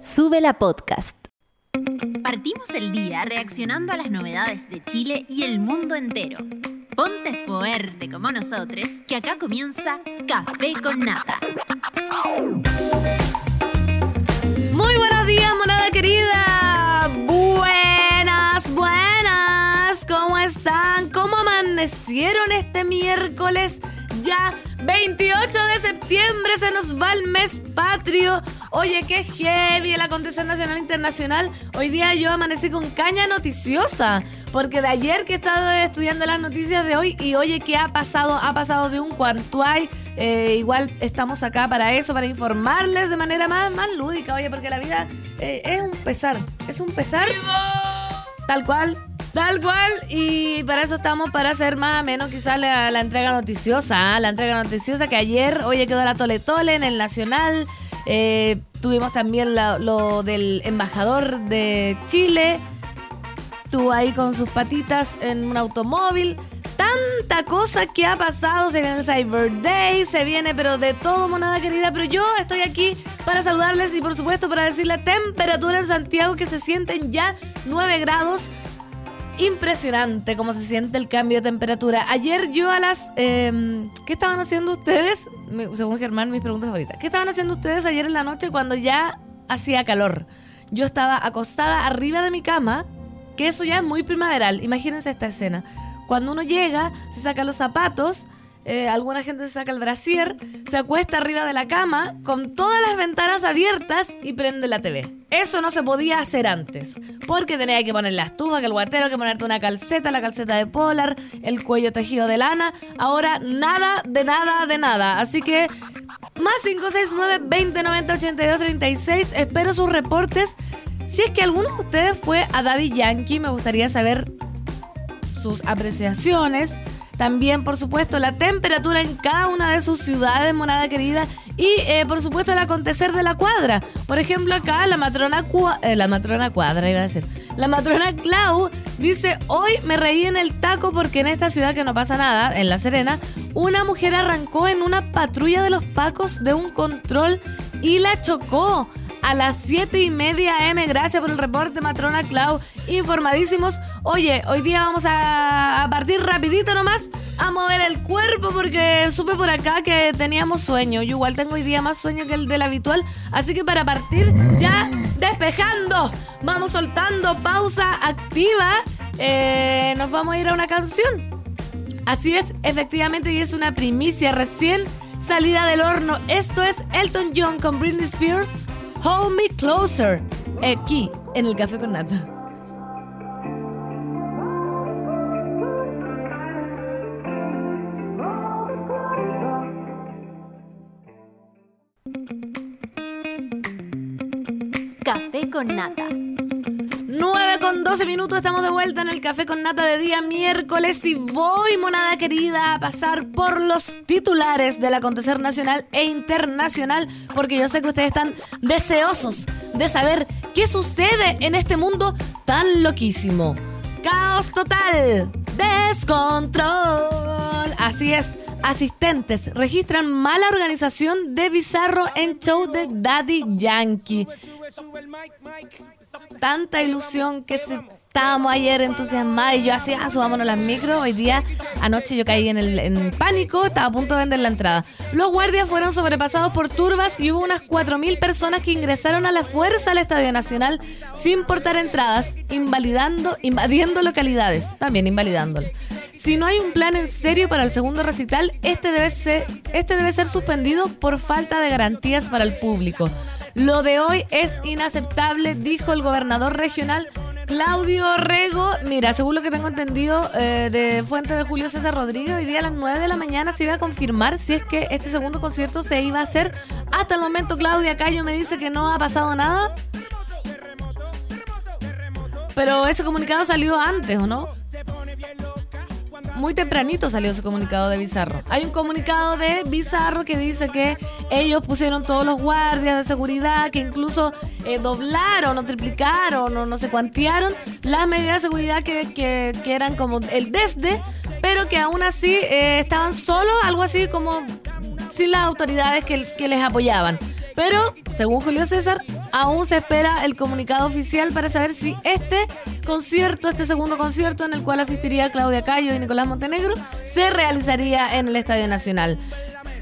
Sube la podcast. Partimos el día reaccionando a las novedades de Chile y el mundo entero. Ponte fuerte como nosotros, que acá comienza Café con Nata. Muy buenos días, monada querida. Buenas, buenas. ¿Cómo están? ¿Cómo amanecieron este miércoles? Ya 28 de septiembre se nos va el mes patrio. Oye, qué heavy el acontecer nacional e internacional. Hoy día yo amanecí con caña noticiosa. Porque de ayer que he estado estudiando las noticias de hoy y oye, ¿qué ha pasado? Ha pasado de un cuanto hay. Eh, igual estamos acá para eso, para informarles de manera más, más lúdica. Oye, porque la vida eh, es un pesar. Es un pesar. Tal cual. Tal cual, y para eso estamos, para hacer más o menos quizás la, la entrega noticiosa, ¿ah? la entrega noticiosa que ayer, oye, quedó la Tole Tole en el Nacional, eh, tuvimos también lo del embajador de Chile, estuvo ahí con sus patitas en un automóvil, tanta cosa que ha pasado, se viene Cyber Day, se viene pero de todo, monada querida, pero yo estoy aquí para saludarles y por supuesto para decirle temperatura en Santiago que se sienten ya 9 grados impresionante cómo se siente el cambio de temperatura. Ayer yo a las... Em, ¿Qué estaban haciendo ustedes? Según Germán, mis preguntas favoritas. ¿Qué estaban haciendo ustedes ayer en la noche cuando ya hacía calor? Yo estaba acostada arriba de mi cama, que eso ya es muy primaveral. Imagínense esta escena. Cuando uno llega, se saca los zapatos, eh, alguna gente se saca el brasier, se acuesta arriba de la cama con todas las ventanas abiertas y prende la TV. Eso no se podía hacer antes, porque tenía que poner la estufa, que el guatero, que ponerte una calceta, la calceta de polar, el cuello tejido de lana. Ahora nada, de nada, de nada. Así que más 569 2090 82 36. Espero sus reportes. Si es que alguno de ustedes fue a Daddy Yankee, me gustaría saber sus apreciaciones también, por supuesto, la temperatura en cada una de sus ciudades, monada querida. Y, eh, por supuesto, el acontecer de la cuadra. Por ejemplo, acá la matrona, eh, la matrona cuadra, iba a decir. La matrona Clau dice, hoy me reí en el taco porque en esta ciudad que no pasa nada, en La Serena, una mujer arrancó en una patrulla de los pacos de un control y la chocó a las 7 y media M. Gracias por el reporte, matrona Clau. Informadísimos. Oye, hoy día vamos a, partir rapidito nomás a mover el cuerpo porque supe por acá que teníamos sueño. Yo igual tengo hoy día más sueño que el del habitual. Así que para partir ya despejando, vamos soltando pausa activa. Eh, nos vamos a ir a una canción. Así es, efectivamente, y es una primicia recién salida del horno. Esto es Elton John con Britney Spears. Hold Me Closer, aquí en el Café con Nata. Café con Nata. 9 con 12 minutos, estamos de vuelta en el café con nata de día miércoles y voy, monada querida, a pasar por los titulares del acontecer nacional e internacional, porque yo sé que ustedes están deseosos de saber qué sucede en este mundo tan loquísimo. Caos total, descontrol. Así es, asistentes registran mala organización de Bizarro en show de Daddy Yankee tanta ilusión que estábamos ayer entusiasmados y yo hacía, ah, subámonos las micros. Hoy día, anoche yo caí en el pánico, estaba a punto de vender la entrada. Los guardias fueron sobrepasados por turbas y hubo unas 4.000 personas que ingresaron a la fuerza al Estadio Nacional sin portar entradas, invalidando, invadiendo localidades, también invalidándolo. Si no hay un plan en serio para el segundo recital, este debe ser, este debe ser suspendido por falta de garantías para el público. Lo de hoy es inaceptable, dijo el gobernador regional Claudio Rego. Mira, según lo que tengo entendido eh, de fuente de Julio César Rodríguez, hoy día a las 9 de la mañana se iba a confirmar si es que este segundo concierto se iba a hacer. Hasta el momento Claudia Cayo me dice que no ha pasado nada. Pero ese comunicado salió antes, ¿o no? Muy tempranito salió ese comunicado de Bizarro. Hay un comunicado de Bizarro que dice que ellos pusieron todos los guardias de seguridad, que incluso eh, doblaron o triplicaron no sé cuantiaron las medidas de seguridad que, eran como el desde, pero que aún así eh, estaban solo, algo así como sin las autoridades que, que les apoyaban. Pero, según Julio César, aún se espera el comunicado oficial para saber si este concierto, este segundo concierto en el cual asistiría Claudia Cayo y Nicolás Montenegro, se realizaría en el Estadio Nacional.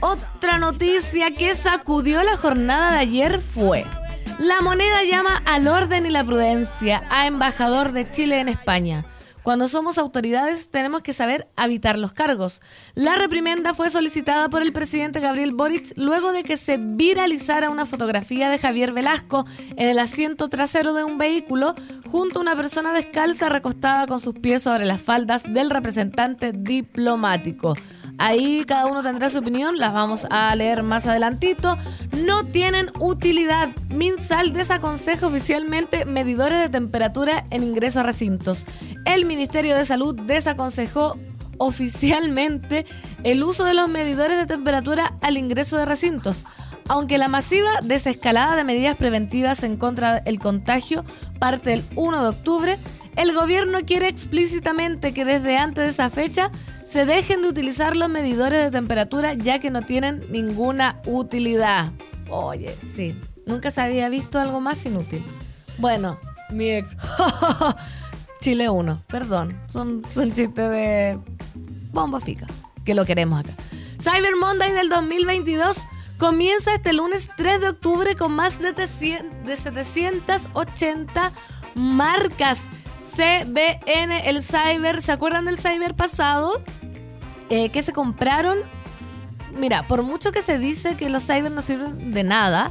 Otra noticia que sacudió la jornada de ayer fue... La moneda llama al orden y la prudencia a embajador de Chile en España. Cuando somos autoridades tenemos que saber habitar los cargos. La reprimenda fue solicitada por el presidente Gabriel Boric luego de que se viralizara una fotografía de Javier Velasco en el asiento trasero de un vehículo junto a una persona descalza recostada con sus pies sobre las faldas del representante diplomático. Ahí cada uno tendrá su opinión, las vamos a leer más adelantito. No tienen utilidad. Minsal desaconseja oficialmente medidores de temperatura en ingreso a recintos. El Ministerio de Salud desaconsejó oficialmente el uso de los medidores de temperatura al ingreso de recintos, aunque la masiva desescalada de medidas preventivas en contra del contagio parte el 1 de octubre, el gobierno quiere explícitamente que desde antes de esa fecha se dejen de utilizar los medidores de temperatura ya que no tienen ninguna utilidad. Oye, sí, nunca se había visto algo más inútil. Bueno, mi ex. Chile 1, perdón, son, son chistes de bomba fica, que lo queremos acá. Cyber Monday del 2022 comienza este lunes 3 de octubre con más de 780 marcas CBN, el Cyber, ¿se acuerdan del Cyber pasado? Eh, que se compraron. Mira, por mucho que se dice que los Cyber no sirven de nada,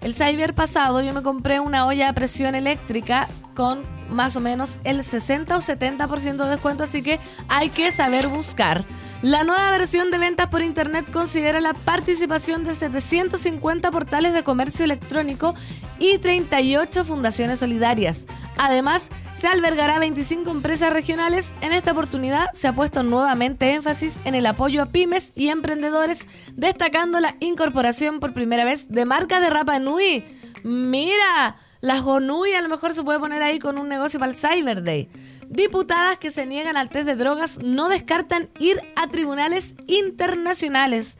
el Cyber pasado yo me compré una olla a presión eléctrica con más o menos el 60 o 70% de descuento, así que hay que saber buscar. La nueva versión de ventas por Internet considera la participación de 750 portales de comercio electrónico y 38 fundaciones solidarias. Además, se albergará 25 empresas regionales. En esta oportunidad se ha puesto nuevamente énfasis en el apoyo a pymes y emprendedores, destacando la incorporación por primera vez de marcas de Rapa Nui. ¡Mira! La Jonui a lo mejor se puede poner ahí con un negocio para el Cyber Day. Diputadas que se niegan al test de drogas no descartan ir a tribunales internacionales.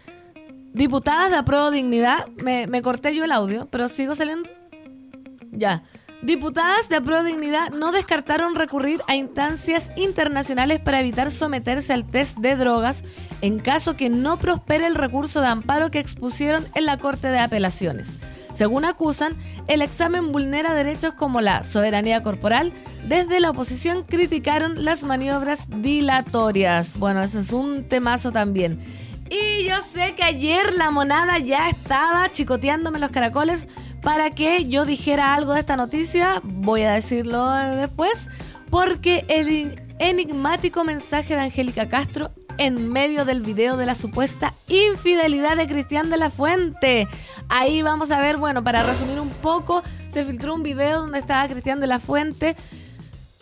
Diputadas de apruebo dignidad. Me, me corté yo el audio, pero sigo saliendo. Ya. Diputadas de Apruebo Dignidad no descartaron recurrir a instancias internacionales para evitar someterse al test de drogas en caso que no prospere el recurso de amparo que expusieron en la Corte de Apelaciones. Según acusan, el examen vulnera derechos como la soberanía corporal. Desde la oposición criticaron las maniobras dilatorias. Bueno, ese es un temazo también. Y yo sé que ayer la monada ya estaba chicoteándome los caracoles para que yo dijera algo de esta noticia. Voy a decirlo después. Porque el enigmático mensaje de Angélica Castro en medio del video de la supuesta infidelidad de Cristian de la Fuente. Ahí vamos a ver, bueno, para resumir un poco, se filtró un video donde estaba Cristian de la Fuente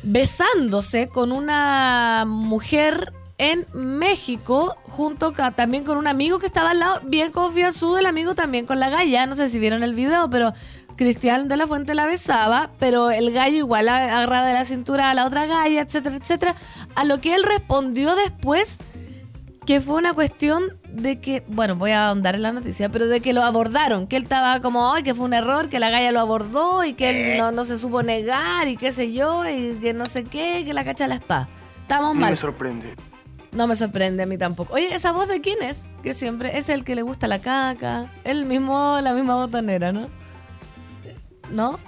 besándose con una mujer en México, junto también con un amigo que estaba al lado, bien confianzudo el amigo también con la galla, no sé si vieron el video, pero Cristian de la Fuente la besaba, pero el gallo igual agarraba de la cintura a la otra galla, etcétera, etcétera, a lo que él respondió después que fue una cuestión de que, bueno, voy a ahondar en la noticia, pero de que lo abordaron, que él estaba como, ay, que fue un error, que la galla lo abordó y que él no, no se supo negar y qué sé yo, y que no sé qué, que la cacha la espada. Estamos mal. Me sorprende. No me sorprende a mí tampoco. Oye, ¿esa voz de quién es? Que siempre es el que le gusta la caca. El mismo, la misma botonera, ¿no? ¿No?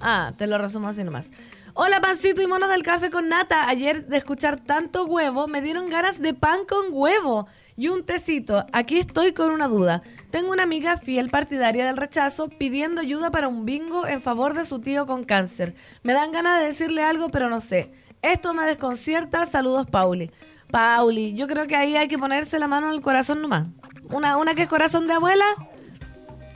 Ah, te lo resumo así nomás. Hola, pancito y monos del café con nata. Ayer de escuchar tanto huevo, me dieron ganas de pan con huevo y un tecito. Aquí estoy con una duda. Tengo una amiga fiel partidaria del rechazo pidiendo ayuda para un bingo en favor de su tío con cáncer. Me dan ganas de decirle algo, pero no sé. Esto me desconcierta. Saludos, Pauli. Pauli, yo creo que ahí hay que ponerse la mano en el corazón nomás. Una, una que es corazón de abuela,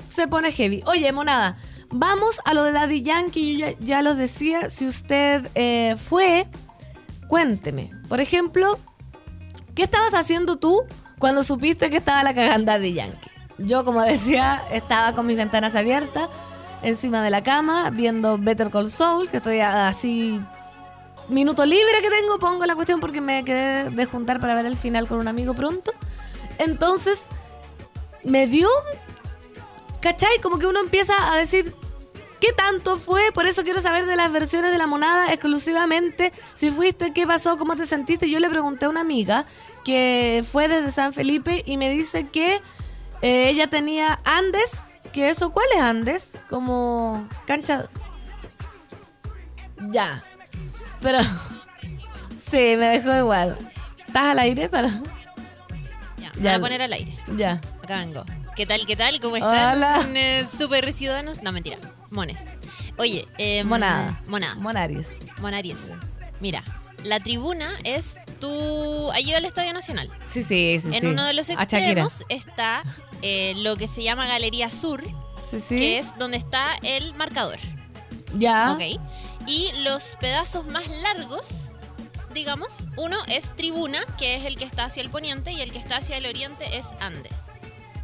se pone heavy. Oye, monada. Vamos a lo de Daddy Yankee, yo ya, lo decía, si usted eh, fue, cuénteme. Por ejemplo, ¿qué estabas haciendo tú cuando supiste que estaba la caganda Daddy Yankee? Yo, como decía, estaba con mis ventanas abiertas, encima de la cama, viendo Better Call Saul, que estoy así minuto libre que tengo, pongo la cuestión porque me quedé de juntar para ver el final con un amigo pronto. Entonces, me dio ¿Cachai? Como que uno empieza a decir, ¿Qué tanto fue? Por eso quiero saber de las versiones de la monada exclusivamente. Si fuiste, qué pasó, cómo te sentiste. Yo le pregunté a una amiga que fue desde San Felipe y me dice que eh, ella tenía Andes. ¿Que eso cuál es Andes? Como cancha. Ya. Pero. sí, me dejó igual. ¿Estás al aire para.? Ya, me voy a poner al aire. Ya. Acá vengo. ¿Qué tal, qué tal? ¿Cómo están? Hola. Eh, Super ciudadanos. No, mentira. Mones. Oye, eh, Monada. Monada. Monaries. Monaries. Mira, la tribuna es tu. Ido al Estadio Nacional. Sí, sí, sí. en sí. uno de los extremos está eh, lo que se llama Galería Sur, Sí, sí. que es donde está el marcador. Ya. ¿Ok? Y los pedazos más largos, digamos, uno es tribuna, que es el que está hacia el poniente, y el que está hacia el oriente es Andes.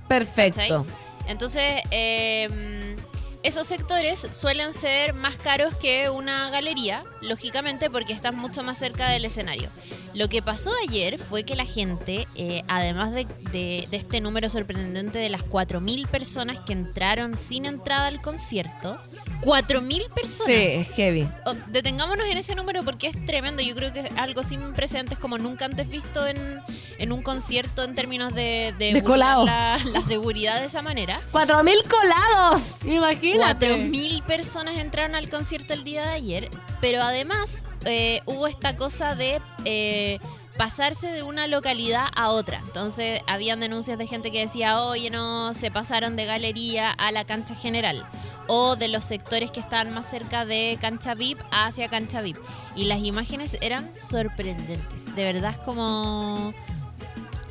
Perfecto. ¿cachai? Entonces, eh, esos sectores suelen ser más caros que una galería, lógicamente porque estás mucho más cerca del escenario. Lo que pasó ayer fue que la gente, eh, además de, de- de este número sorprendente de las 4.000 personas que entraron sin entrada al concierto, 4.000 personas. Sí, es heavy. Oh, Detengámonos en ese número porque es tremendo. Yo creo que es algo sin precedentes como nunca antes visto en, en un concierto en términos de, de guardar la, la seguridad de esa manera. ¡Cuatro mil colados! Imagínate. 4.000 personas entraron al concierto el día de ayer, pero además eh, hubo esta cosa de eh, pasarse de una localidad a otra. Entonces habían denuncias de gente que decía, oye, no, se pasaron de galería a la cancha general. O de los sectores que estaban más cerca de cancha VIP hacia cancha VIP. Y las imágenes eran sorprendentes. De verdad es como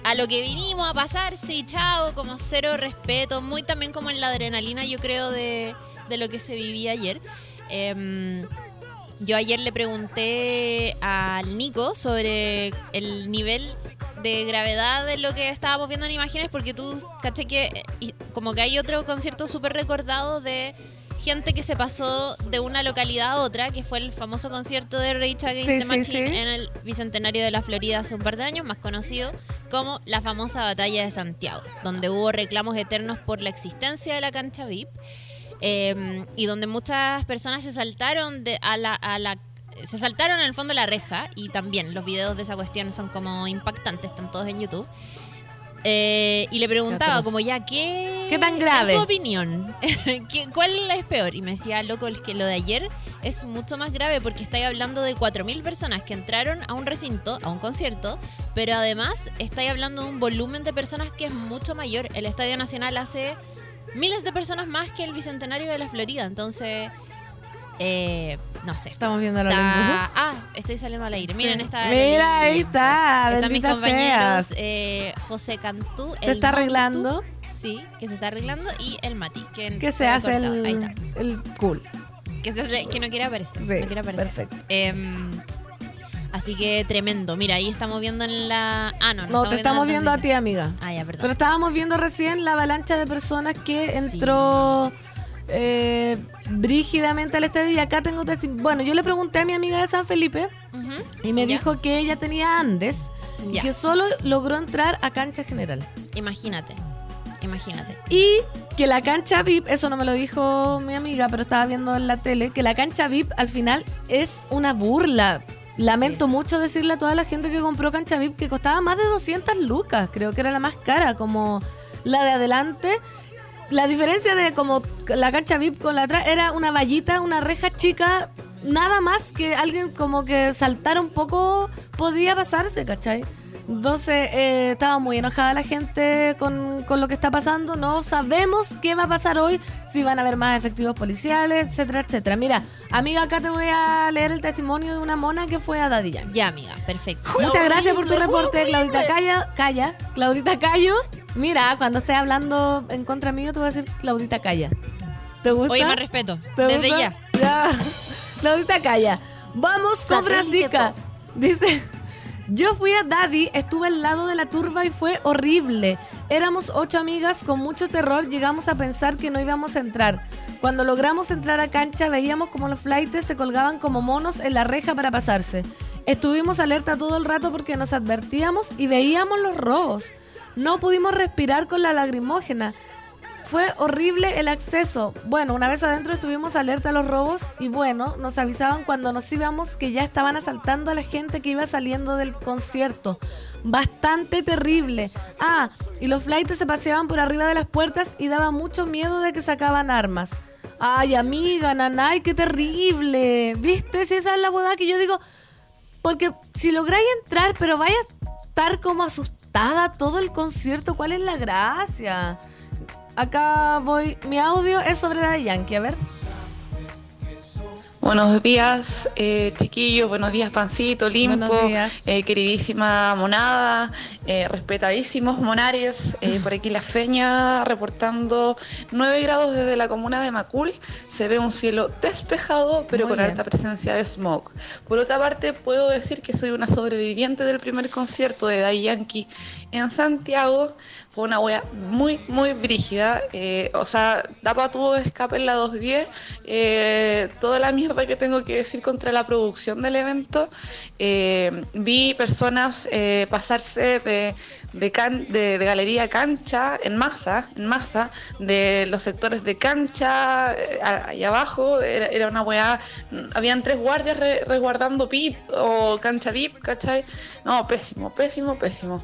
a lo que vinimos a pasar, sí, chao, como cero respeto, muy también como en la adrenalina, yo creo, de, de lo que se vivía ayer. Em, yo ayer le pregunté al Nico sobre el nivel de gravedad de lo que estábamos viendo en imágenes, porque tú caché que como que hay otro concierto súper recordado de gente que se pasó de una localidad a otra, que fue el famoso concierto de Rage Against Sí, the sí, Machine sí. en el Bicentenario de la Florida hace un par de años, más conocido como la famosa Batalla de Santiago, donde hubo reclamos eternos por la existencia de la cancha VIP eh, y donde muchas personas se saltaron de, a la... A la se saltaron en el fondo la reja y también los videos de esa cuestión son como impactantes, están todos en YouTube. Eh, y le preguntaba como ya, ¿qué, ¿Qué tan grave? tu opinión? ¿Qué- ¿Cuál es peor? Y me decía, loco, que lo de ayer es mucho más grave porque estáis hablando de 4.000 personas que entraron a un recinto, a un concierto, pero además estáis hablando de un volumen de personas que es mucho mayor. El Estadio Nacional hace miles de personas más que el Bicentenario de la Florida, entonces... eh, no sé. Estamos viendo la lengua. Ah, estoy saliendo al aire. Miren, Sí. está. Mira, ahí está. Están mis compañeros eh, José Cantú. ¿Se el está arreglando? Sí, que se está arreglando. Y el Mati, que, Que se hace cortado. Ahí el, está. el cool. Que, se que no quiere aparecer. Sí, no quiere aparecer. perfecto. Em, así que tremendo. Mira, ahí estamos viendo en la. Ah, no, no. No, te estamos viendo a ti, amiga. Ah, ya, perdón. Pero estábamos viendo recién la avalancha de personas que Sí. entró eh, brígidamente al estadio. Y acá tengo Bueno, yo le pregunté a mi amiga de San Felipe y me Ya. dijo que ella tenía Andes y que solo logró entrar a cancha general. Imagínate. Imagínate. Y que la cancha VIP, eso no me lo dijo mi amiga, pero estaba viendo en la tele, que la cancha VIP al final es una burla. Lamento mucho decirle a toda la gente que compró cancha VIP que costaba más de 200 lucas, creo que era la más cara, como la de adelante. La diferencia de como la cancha VIP con la atrás era una vallita, una reja chica, nada más que alguien como que saltara un poco podía pasarse, ¿cachai? Entonces eh, estaba muy enojada la gente con, con lo que está pasando. No sabemos qué va a pasar hoy, si van a haber más efectivos policiales, etcétera, etcétera. Mira, amiga, acá te voy a leer el testimonio de una mona que fue a Yankee. Ya, amiga. Perfecto. Muchas gracias por tu reporte, Claudita Calla. Calla, Claudita Cayo. Mira, cuando estés hablando en contra mío, te voy a decir Claudita Calla. ¿Te gusta? Oye, más respeto. ¿Te Desde gusta? ya. Ya. Claudita Calla. Vamos con Francisca. Dice, yo fui a Daddy, estuve al lado de la turba y fue horrible. Éramos ocho amigas con mucho terror, llegamos a pensar que no íbamos a entrar. Cuando logramos entrar a cancha veíamos como los flightes se colgaban como monos en la reja para pasarse. Estuvimos alerta todo el rato porque nos advertíamos y veíamos los robos. No pudimos respirar con la lagrimógena. Fue horrible el acceso. Bueno, una vez adentro estuvimos alerta a los robos y bueno, nos avisaban cuando nos íbamos que ya estaban asaltando a la gente que iba saliendo del concierto. Bastante terrible. Ah, y los flights se paseaban por arriba de las puertas y daba mucho miedo de que sacaban armas. Ay, amiga, nanay, qué terrible. ¿Viste? Si esa es la huevada que yo digo. Porque si lográis entrar, pero vaya a estar como asustada todo el concierto, ¿cuál es la gracia? Acá voy. Mi audio es sobre la Yankee, a ver. Buenos días, eh, chiquillos, buenos días, Pancito, Limpo, Buenos días. eh, queridísima Monada, eh, respetadísimos Monares, eh, por aquí La Feña reportando 9 grados desde la comuna de Macul, se ve un cielo despejado pero Muy con bien. alta presencia de smog. Por otra parte, puedo decir que soy una sobreviviente del primer concierto de Daddy Yankee en Santiago, fue una wea muy, muy brígida. eh, o sea, Dapa tuvo escape en la 210. eh, toda la mierda que tengo que decir contra la producción del evento. eh, vi personas eh, pasarse de, de, can- de- galería a cancha en masa, en masa, de los sectores de cancha, a- ahí abajo. Era, una weá. Habían tres guardias re- resguardando PIP o cancha VIP, ¿cachai? No, pésimo, pésimo, pésimo.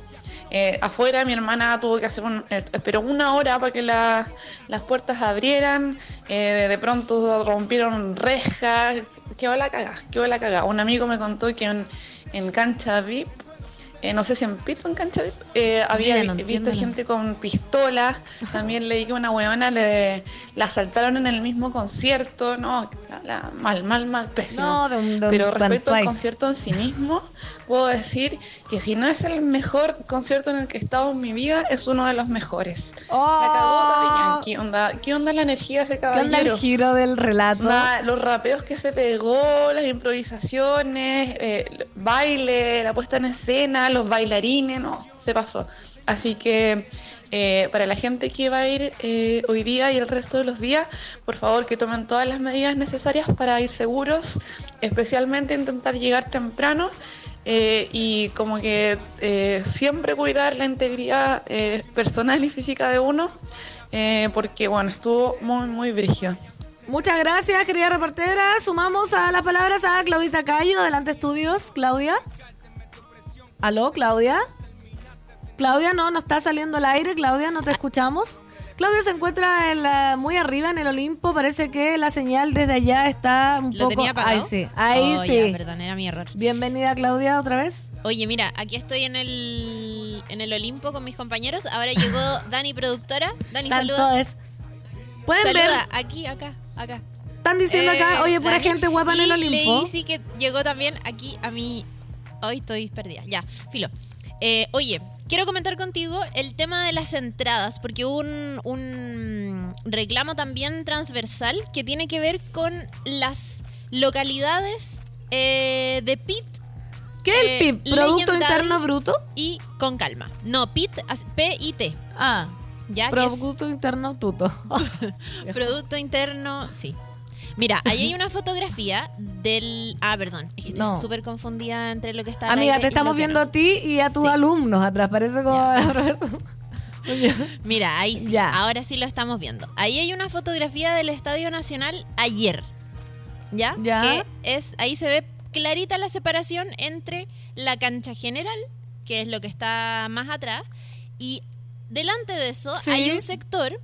Eh, afuera mi hermana tuvo que hacer un, eh, esperó una hora para que la- las puertas abrieran, eh, de pronto rompieron rejas, quedó la caga, quedó la caga. Un amigo me contó que en, en cancha VIP, eh, no sé si en Pito en cancha VIP, había vi- visto gente con pistolas, también leí que una huevona le, la asaltaron en el mismo concierto, no, la- la- mal, mal, mal, pésimo. No, Pero respecto al concierto en sí mismo, puedo decir que si no es el mejor concierto en el que he estado en mi vida, es uno de los mejores. La cagó Daddy Yankee, onda, ¿Qué onda la energía de ese Oh. ¿Qué onda caballero? el giro del relato? Los rapeos que se pegó, las improvisaciones, eh, el baile, la puesta en escena, los bailarines, no, se pasó. Así que eh, para la gente que va a ir eh, hoy día y el resto de los días, por favor que tomen todas las medidas necesarias para ir seguros, especialmente intentar llegar temprano. Eh, y como que eh, siempre cuidar la integridad eh, personal y física de uno, porque bueno, estuvo muy, muy brígido. Muchas gracias, querida reportera. Sumamos a las palabras a Claudita Cayo, Adelante Estudios. Claudia. ¿Aló, Claudia? Claudia, no, no está saliendo al aire. Claudia, no te escuchamos. Claudia se encuentra en la- muy arriba en el Olimpo. Parece que la señal desde allá está un ¿Lo poco. tenía apagado? Ahí sí, ahí Oh, sí. ya, perdón, era mi error. Bienvenida, Claudia, otra vez. Oye, mira, aquí estoy en el, en el Olimpo con mis compañeros. Ahora llegó Dani, productora. Dani, es. Pueden Saluda, ver, aquí, acá, acá. están diciendo acá, Eh, oye, pura Dani. gente guapa en el Y Olimpo. leí sí que llegó también aquí a mi... Hoy estoy perdida. Ya, filo. Eh, oye, quiero comentar contigo el tema de las entradas, porque hubo un, un reclamo también transversal que tiene que ver con las localidades eh, de PIT ¿Qué es el eh, PIB? ¿Producto Interno Bruto? y con calma. No, PIT, P-I-T. Ah, Ya Producto Interno Tuto. Producto Interno, sí. Mira, ahí hay una fotografía del... Ah, perdón, es que estoy No. súper confundida entre lo que está Amiga, te estamos viendo no. a ti y a tus Sí. alumnos atrás. Parece como la profesora. Mira, ahí sí, ahora sí lo estamos viendo. Ahí hay una fotografía del Estadio Nacional ayer. ¿Ya? Ya. Que es, ahí se ve clarita la separación entre la cancha general, que es lo que está más atrás, y delante de eso Sí. hay un sector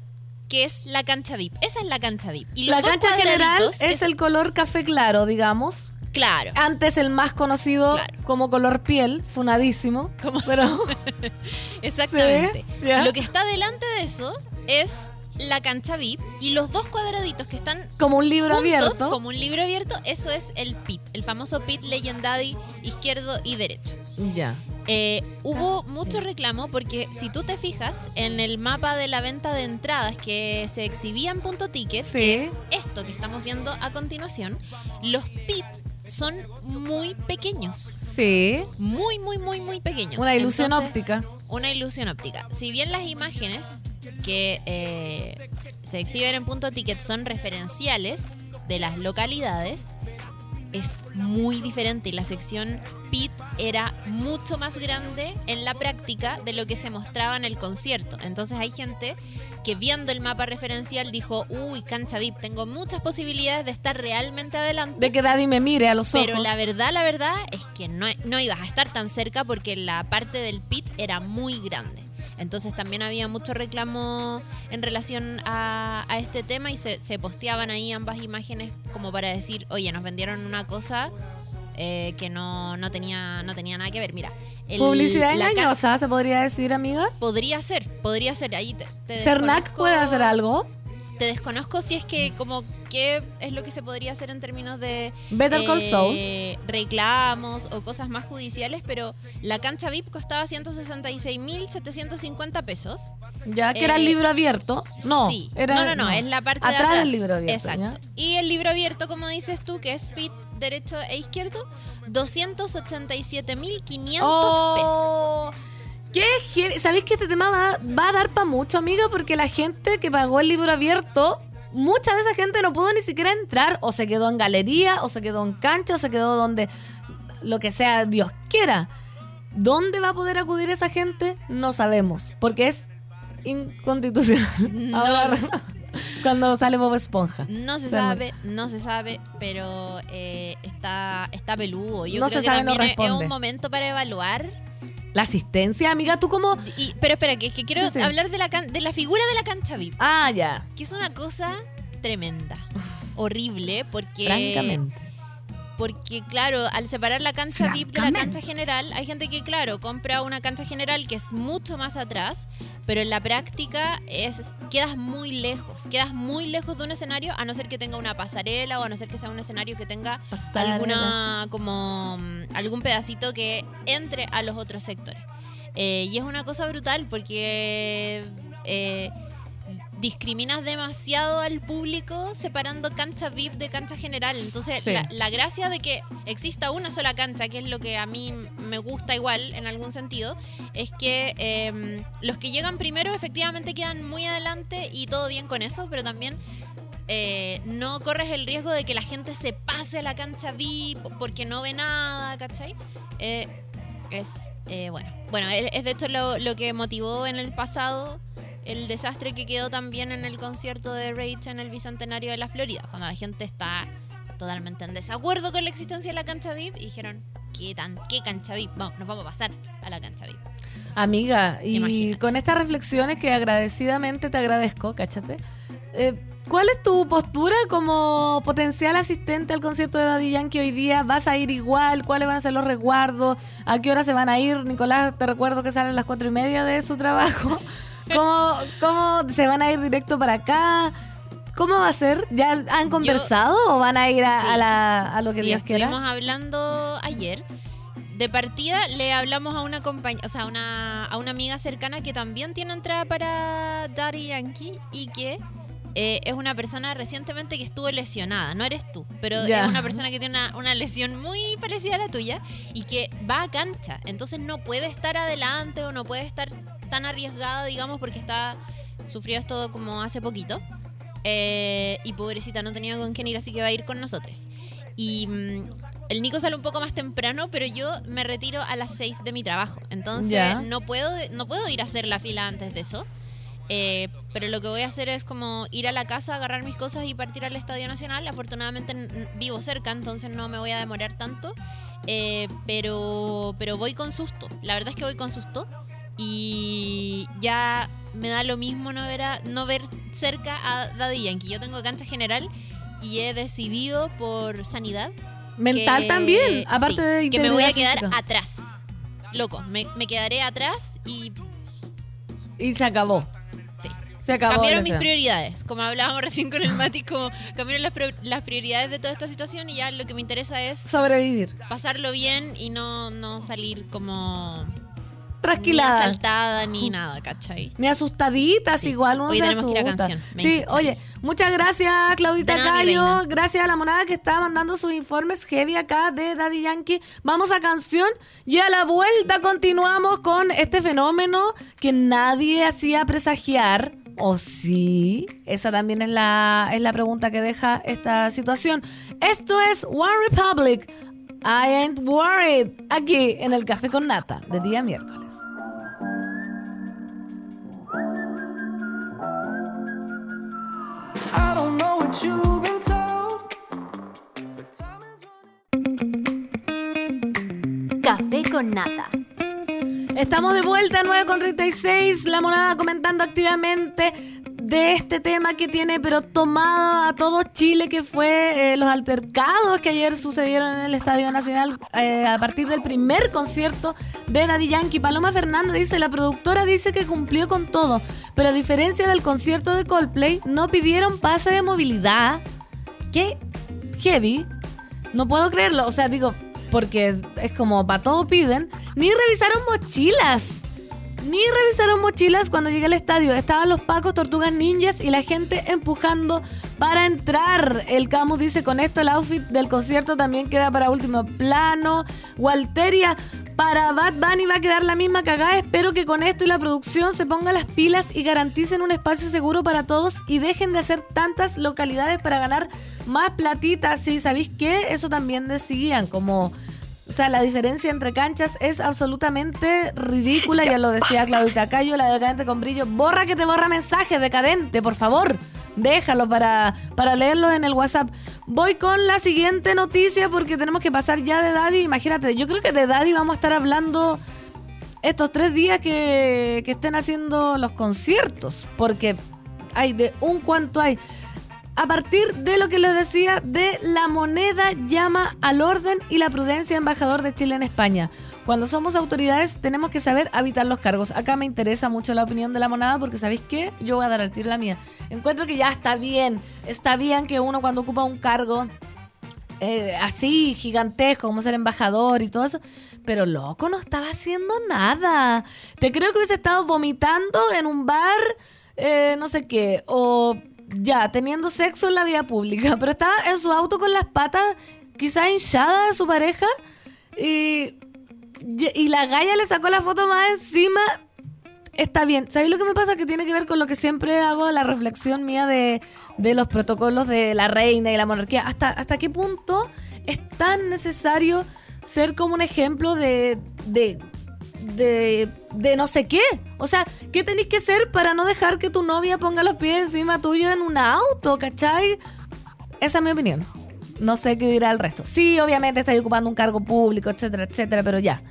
que es la cancha VIP. Esa es la cancha VIP. Y La cancha general es se- el color café claro, digamos. Claro. Antes el más conocido Claro. como color piel, funadísimo. Como- Pero Exactamente. Sí. Lo que está delante de eso es la cancha VIP y los dos cuadraditos que están como un libro juntos abierto. como un libro abierto, eso es el pit, el famoso pit Legendary izquierdo y derecho. Ya. Eh, hubo mucho reclamo porque si tú te fijas en el mapa de la venta de entradas que se exhibía en Punto Ticket, Sí. que es esto que estamos viendo a continuación, los pit son muy pequeños. Sí. Muy, muy, muy, muy pequeños. Una ilusión Entonces, óptica. una ilusión óptica. Si bien las imágenes que eh, se exhiben en punto ticket son referenciales de las localidades, es muy diferente y la sección PIT era mucho más grande en la práctica de lo que se mostraba en el concierto. Entonces hay gente que viendo el mapa referencial dijo, uy, cancha VIP, tengo muchas posibilidades de estar realmente adelante. De que Daddy me mire a los ojos. Pero la verdad, la verdad es que no, no ibas a estar tan cerca porque la parte del pit era muy grande. Entonces también había mucho reclamo en relación a, a este tema y se, se posteaban ahí ambas imágenes como para decir, oye, nos vendieron una cosa eh, que no, no, tenía, no tenía nada que ver. Mira, el- Publicidad engañosa, se podría decir, amiga. Podría ser, podría ser. Ahí te, te Cernac puede hacer algo. Te desconozco si es que como qué es lo que se podría hacer en términos de eh, Better Call Saul. reclamos o cosas más judiciales, pero la cancha VIP costaba 166.750 pesos. Ya que era el Eh, libro abierto. No, Sí. era, no, no, no, es la parte de atrás atrás. del libro abierto. Exacto. ¿ya? Y el libro abierto, como dices tú, que es pit derecho e izquierdo, 287.500 Oh, Qué. ¿Sabéis que este tema va, va a dar para mucho, amiga? Porque la gente que pagó el libro abierto, mucha de esa gente no pudo ni siquiera entrar, o se quedó en galería, o se quedó en cancha, o se quedó donde lo que sea Dios quiera. ¿Dónde va a poder acudir esa gente? No sabemos, porque es inconstitucional. No. Ahora, cuando sale Bob Esponja. No se sabe, no se sabe, pero eh, está, está peludo. Yo No creo se que sabe, no también es- es un momento para evaluar. La asistencia, amiga, tú como... Y, pero espera, que, que quiero Sí, sí. hablar de la, can- de la figura de la cancha VIP, Ah, ya. que es una cosa tremenda, horrible, porque... Francamente. Porque, claro, al separar la cancha VIP de la cancha general, hay gente que, claro, compra una cancha general que es mucho más atrás, pero en la práctica es quedas muy lejos, quedas muy lejos de un escenario, a no ser que tenga una pasarela o a no ser que sea un escenario que tenga Pasarela. alguna como mm, algún pedacito que entre a los otros sectores. Eh, y es una cosa brutal porque eh, discriminas demasiado al público separando cancha VIP de cancha general. Entonces, Sí. la, la gracia de que exista una sola cancha, que es lo que a mí me gusta igual en algún sentido, es que eh, los que llegan primero efectivamente quedan muy adelante y todo bien con eso, pero también eh, no corres el riesgo de que la gente se pase a la cancha VIP porque no ve nada, ¿cachai? Eh, es, eh, bueno, bueno, es, es de hecho lo, lo que motivó en el pasado el desastre que quedó también en el concierto de Rage en el Bicentenario de la Florida, cuando la gente está totalmente en desacuerdo con la existencia de la cancha VIP y dijeron, ¿qué, tan, qué cancha VIP? Vamos, nos vamos a pasar a la cancha VIP. Amiga, y Imagínate. con estas reflexiones que agradecidamente te agradezco, cáchate. eh, ¿Cuál es tu postura como potencial asistente al concierto de Daddy Yankee hoy día? ¿Vas a ir igual? ¿Cuáles van a ser los resguardos? ¿A qué hora se van a ir? Nicolás, te recuerdo que sale a las cuatro y media de su trabajo. ¿Cómo, cómo se van a ir directo para acá? ¿Cómo va a ser? ¿Ya han conversado o van a ir a, Sí. a la- a lo que Sí, Dios quiera? estuvimos hablando ayer. De partida le hablamos a una compañía, o sea, a una, a una amiga cercana que también tiene entrada para Daddy Yankee y que eh, es una persona recientemente que estuvo lesionada. No eres tú, pero es una persona que tiene una, una lesión muy parecida a la tuya y que va a cancha. Entonces no puede estar adelante o no puede estar tan arriesgada, digamos, porque está sufrió esto como hace poquito. Eh, y pobrecita, no tenía con quién ir, así que va a ir con nosotros. Y mm, el Nico sale un poco más temprano, pero yo me retiro a las 6 de mi trabajo. Entonces Ya. no puedo, no puedo ir a hacer la fila antes de eso. Eh, pero lo que voy a hacer es como ir a la casa, agarrar mis cosas y partir al Estadio Nacional. Afortunadamente vivo cerca, entonces no me voy a demorar tanto. Eh, pero, pero voy con susto. La verdad es que voy con susto. Y ya me da lo mismo no ver, a- no ver cerca a Daddy Yankee. Yo tengo cancha general y he decidido por sanidad. Mental que- también, aparte sí, de Que me voy a quedar física. atrás. Loco, me, me quedaré atrás y Y se acabó. sí. Se acabó. Cambiaron mis prioridades, como hablábamos recién con el Mati, como cambiaron las, las prioridades de toda esta situación y ya lo que me interesa es Sobrevivir. pasarlo bien y no, no salir como ni Trasquilada. asaltada ni nada, ¿cachai? Ni asustaditas, Sí. igual uno Hoy se tenemos que ir a asusta. canción, me Sí, oye, muchas gracias Claudita nada, Cayo, gracias a la monada que está mandando sus informes heavy acá de Daddy Yankee. Vamos a canción y a la vuelta continuamos con este fenómeno que nadie hacía presagiar. ¿O sí? Esa también es la, es la pregunta que deja esta situación. Esto es One Republic. I Ain't Worried, aquí en el Café con Nata, de día miércoles. I don't know what you've been told. Café con Nata. Estamos de vuelta, 9.36, la monada comentando activamente de este tema que tiene, pero tomado a todo Chile, que fue eh, los altercados que ayer sucedieron en el Estadio Nacional eh, a partir del primer concierto de Daddy Yankee. Paloma Fernández dice, la productora dice que cumplió con todo, pero a diferencia del concierto de Coldplay, no pidieron pase de movilidad. ¿Qué? Heavy. No puedo creerlo. O sea, digo, porque es, es como para todo piden. Ni revisaron mochilas. Ni revisaron mochilas cuando llegué al estadio. Estaban los pacos, tortugas ninjas y la gente empujando para entrar. El Camus dice, con esto el outfit del concierto también queda para último plano. Walteria, para Bad Bunny va a quedar la misma cagada. Espero que con esto y la producción se pongan las pilas y garanticen un espacio seguro para todos y dejen de hacer tantas localidades para ganar más platitas. Sí, ¿sabéis qué? Eso también decían, como o sea, la diferencia entre canchas es absolutamente ridícula. Ya lo decía Claudita Cayo, la decadente con brillo. Borra que te borra mensaje, decadente, por favor. Déjalo para, para leerlo en el WhatsApp. Voy con la siguiente noticia porque tenemos que pasar ya de Daddy. Imagínate, yo creo que de Daddy vamos a estar hablando estos tres días que, que estén haciendo los conciertos. Porque hay de un cuanto hay a partir de lo que les decía de la moneda llama al orden y la prudencia embajador de Chile en España. Cuando somos autoridades tenemos que saber habitar los cargos. Acá me interesa mucho la opinión de la moneda porque ¿sabéis qué? Yo voy a dar al tiro la mía. Encuentro que ya está bien. Está bien que uno cuando ocupa un cargo eh, así gigantesco como ser embajador y todo eso. Pero loco, no estaba haciendo nada. Te creo que hubiese estado vomitando en un bar, eh, no sé qué, o ya, teniendo sexo en la vida pública, pero estaba en su auto con las patas quizás hinchadas de su pareja y, y la galla le sacó la foto más encima. Está bien. ¿Sabéis lo que me pasa? Que tiene que ver con lo que siempre hago, la reflexión mía de, de los protocolos de la reina y la monarquía. ¿Hasta, ¿Hasta qué punto es tan necesario ser como un ejemplo de, de de, de no sé qué. O sea, ¿qué tenéis que hacer para no dejar que tu novia ponga los pies encima tuyo en un auto, ¿cachai? Esa es mi opinión. No sé qué dirá el resto. Sí, obviamente estoy ocupando un cargo público, etcétera, etcétera, pero ya.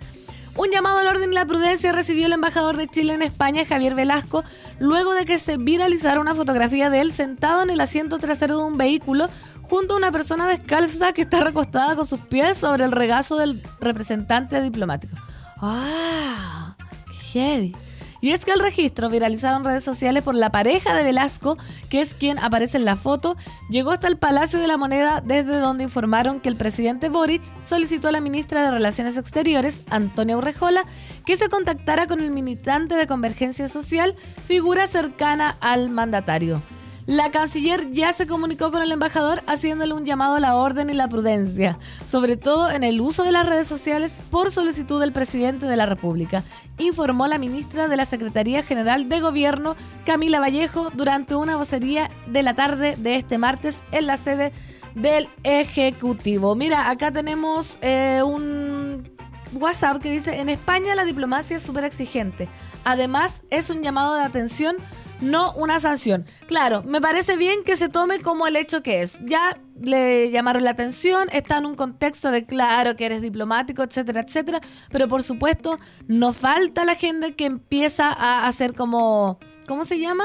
Un llamado al orden y la prudencia recibió el embajador de Chile en España, Javier Velasco, luego de que se viralizara una fotografía de él sentado en el asiento trasero de un vehículo junto a una persona descalza que está recostada con sus pies sobre el regazo del representante diplomático. ¡Ah! ¡Qué heavy! Y es que el registro, viralizado en redes sociales por la pareja de Velasco, que es quien aparece en la foto, llegó hasta el Palacio de la Moneda, desde donde informaron que el presidente Boric solicitó a la ministra de Relaciones Exteriores, Antonia Urrejola, que se contactara con el militante de Convergencia Social, figura cercana al mandatario. La canciller ya se comunicó con el embajador haciéndole un llamado a la orden y la prudencia, sobre todo en el uso de las redes sociales por solicitud del presidente de la República, informó la ministra de la Secretaría General de Gobierno, Camila Vallejo, durante una vocería de la tarde de este martes en la sede del Ejecutivo. Mira, acá tenemos eh, un WhatsApp que dice, en España la diplomacia es súper exigente. Además, es un llamado de atención no una sanción. Claro, me parece bien que se tome como el hecho que es. Ya le llamaron la atención, está en un contexto de claro que eres diplomático, etcétera, etcétera, pero por supuesto no falta la gente que empieza a hacer como, ¿cómo se llama?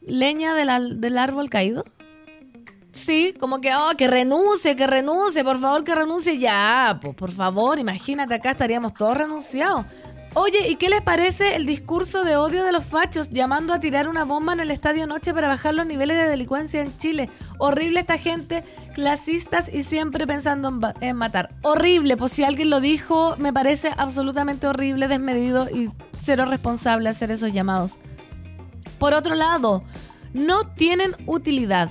Leña del, del árbol caído. Sí, como que, oh, que renuncie, que renuncie, por favor, que renuncie ya, pues por favor, imagínate, acá estaríamos todos renunciados. Oye, ¿y qué les parece el discurso de odio de los fachos llamando a tirar una bomba en el estadio Noche para bajar los niveles de delincuencia en Chile? Horrible esta gente, clasistas y siempre pensando en, matar. Horrible, pues si alguien lo dijo, me parece absolutamente horrible, desmedido y cero responsable hacer esos llamados. Por otro lado, no tienen utilidad.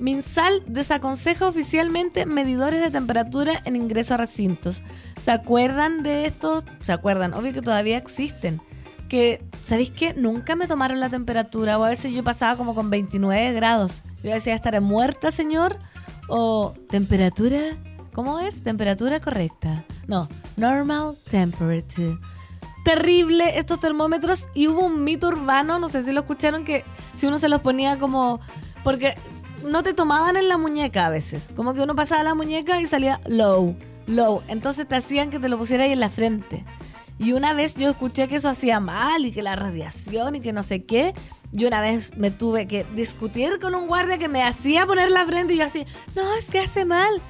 Minsal desaconseja oficialmente medidores de temperatura en ingreso a recintos. ¿Se acuerdan de esto? ¿Se acuerdan? Obvio que todavía existen. Que, ¿sabéis qué? Nunca me tomaron la temperatura o a veces yo pasaba como con 29 grados. Yo decía, ¿estaré muerta, señor? O temperatura, ¿cómo es? Temperatura correcta. No, normal temperature terrible estos termómetros y hubo un mito urbano, no sé si lo escucharon, que si uno se los ponía como... Porque no te tomaban en la muñeca a veces. Como que uno pasaba la muñeca y salía low, low. Entonces te hacían que te lo pusieras ahí en la frente. Y una vez yo escuché que eso hacía mal y que la radiación y que no sé qué. Y una vez me tuve que discutir con un guardia que me hacía poner la frente y yo así, no, es que hace mal.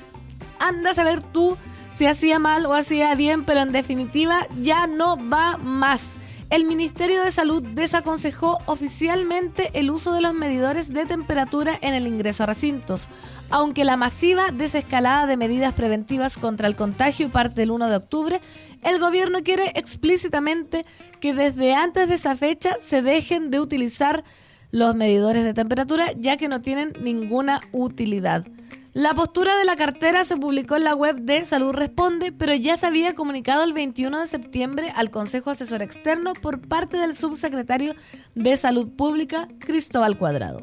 Anda a saber tú si hacía mal o hacía bien, pero en definitiva ya no va más. El Ministerio de Salud desaconsejó oficialmente el uso de los medidores de temperatura en el ingreso a recintos, aunque la masiva desescalada de medidas preventivas contra el contagio parte el 1 de octubre, el gobierno quiere explícitamente que desde antes de esa fecha se dejen de utilizar los medidores de temperatura ya que no tienen ninguna utilidad. La postura de la cartera se publicó en la web de Salud Responde, pero ya se había comunicado el 21 de septiembre al Consejo Asesor Externo por parte del subsecretario de Salud Pública, Cristóbal Cuadrado.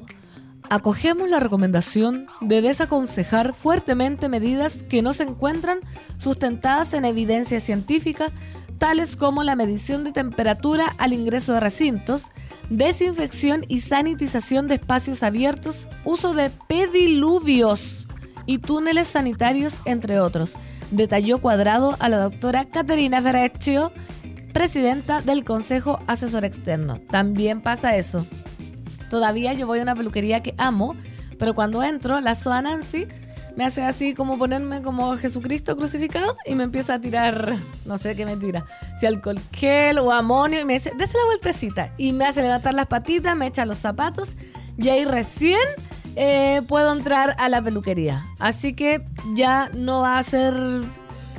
Acogemos la recomendación de desaconsejar fuertemente medidas que no se encuentran sustentadas en evidencia científica, tales como la medición de temperatura al ingreso de recintos, desinfección y sanitización de espacios abiertos, uso de pediluvios y túneles sanitarios, entre otros, detalló cuadrado a la doctora Caterina Ferreccio, presidenta del Consejo Asesor Externo. También pasa eso. Todavía yo voy a una peluquería que amo, pero cuando entro, la Soa Nancy me hace así como ponerme como Jesucristo crucificado y me empieza a tirar, no sé qué me tira, si alcohol gel o amonio y me dice, dése la vueltecita y me hace levantar las patitas, me echa los zapatos y ahí recién eh, puedo entrar a la peluquería. Así que ya no va a ser